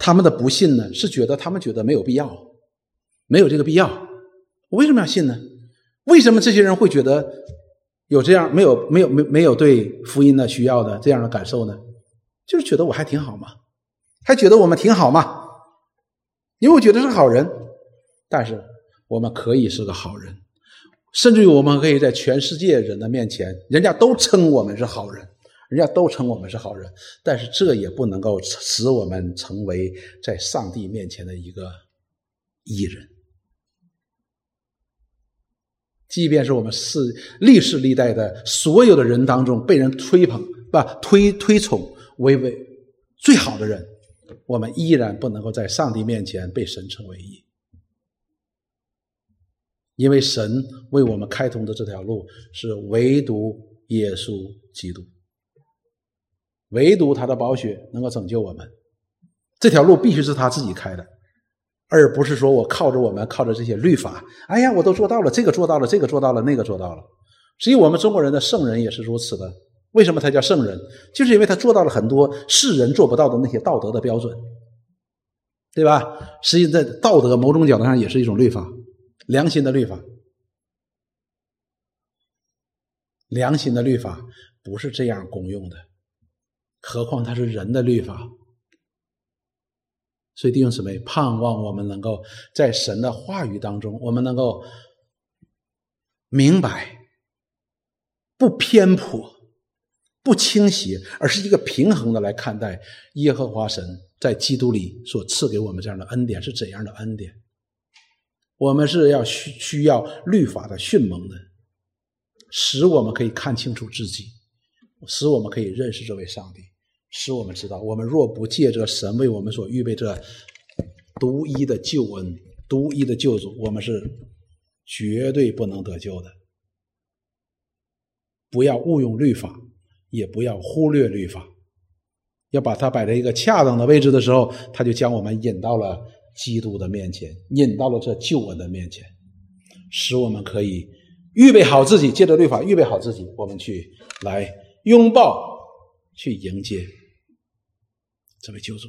他们的不信呢，是觉得他们觉得没有必要，没有这个必要。我为什么要信呢？为什么这些人会觉得有这样没有没有没没有对福音的需要的这样的感受呢？就是觉得我还挺好嘛，还觉得我们挺好嘛，因为我觉得是好人。但是我们可以是个好人，甚至于我们可以在全世界人的面前，人家都称我们是好人。人家都称我们是好人，但是这也不能够使我们成为在上帝面前的一个艺人。即便是我们是历世历代的所有的人当中被人吹捧、不推推崇为为最好的人，我们依然不能够在上帝面前被神称为义，因为神为我们开通的这条路是唯独耶稣基督。唯独他的宝血能够拯救我们，这条路必须是他自己开的，而不是说我靠着我们靠着这些律法。哎呀，我都做到了，这个做到了，这个做到了，那个做到了。所以我们中国人的圣人也是如此的。为什么他叫圣人？就是因为他做到了很多世人做不到的那些道德的标准。对吧？实际在道德某种角度上也是一种律法，良心的律法。良心的律法不是这样公用的，何况它是人的律法。所以弟兄姊妹，盼望我们能够在神的话语当中，我们能够明白，不偏颇，不倾斜，而是一个平衡的来看待耶和华神在基督里所赐给我们这样的恩典是怎样的恩典。我们是要需需要律法的迅猛的。使我们可以看清楚自己，使我们可以认识这位上帝，使我们知道，我们若不借着神为我们所预备这独一的救恩、独一的救主，我们是绝对不能得救的。不要误用律法，也不要忽略律法，要把它摆在一个恰当的位置的时候，他就将我们引到了基督的面前，引到了这救恩的面前，使我们可以。预备好自己，借着律法预备好自己，我们去来拥抱，去迎接这位救主。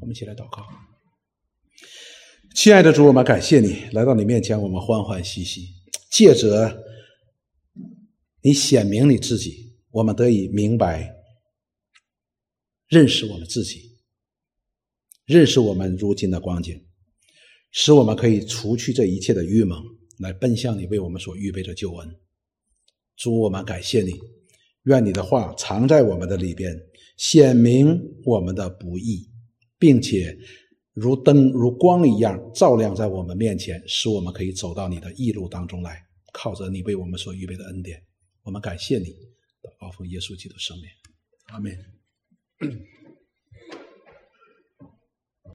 我们一起来祷告，亲爱的主，我们感谢你来到你面前，我们欢欢喜喜。借着你显明你自己，我们得以明白、认识我们自己，认识我们如今的光景，使我们可以除去这一切的愚蒙。来奔向你为我们所预备的救恩，主，我们感谢你，愿你的话藏在我们的里边，显明我们的不易，并且如灯如光一样照亮在我们面前，使我们可以走到你的义路当中来，靠着你为我们所预备的恩典，我们感谢你，祷告奉耶稣基督圣名，阿门。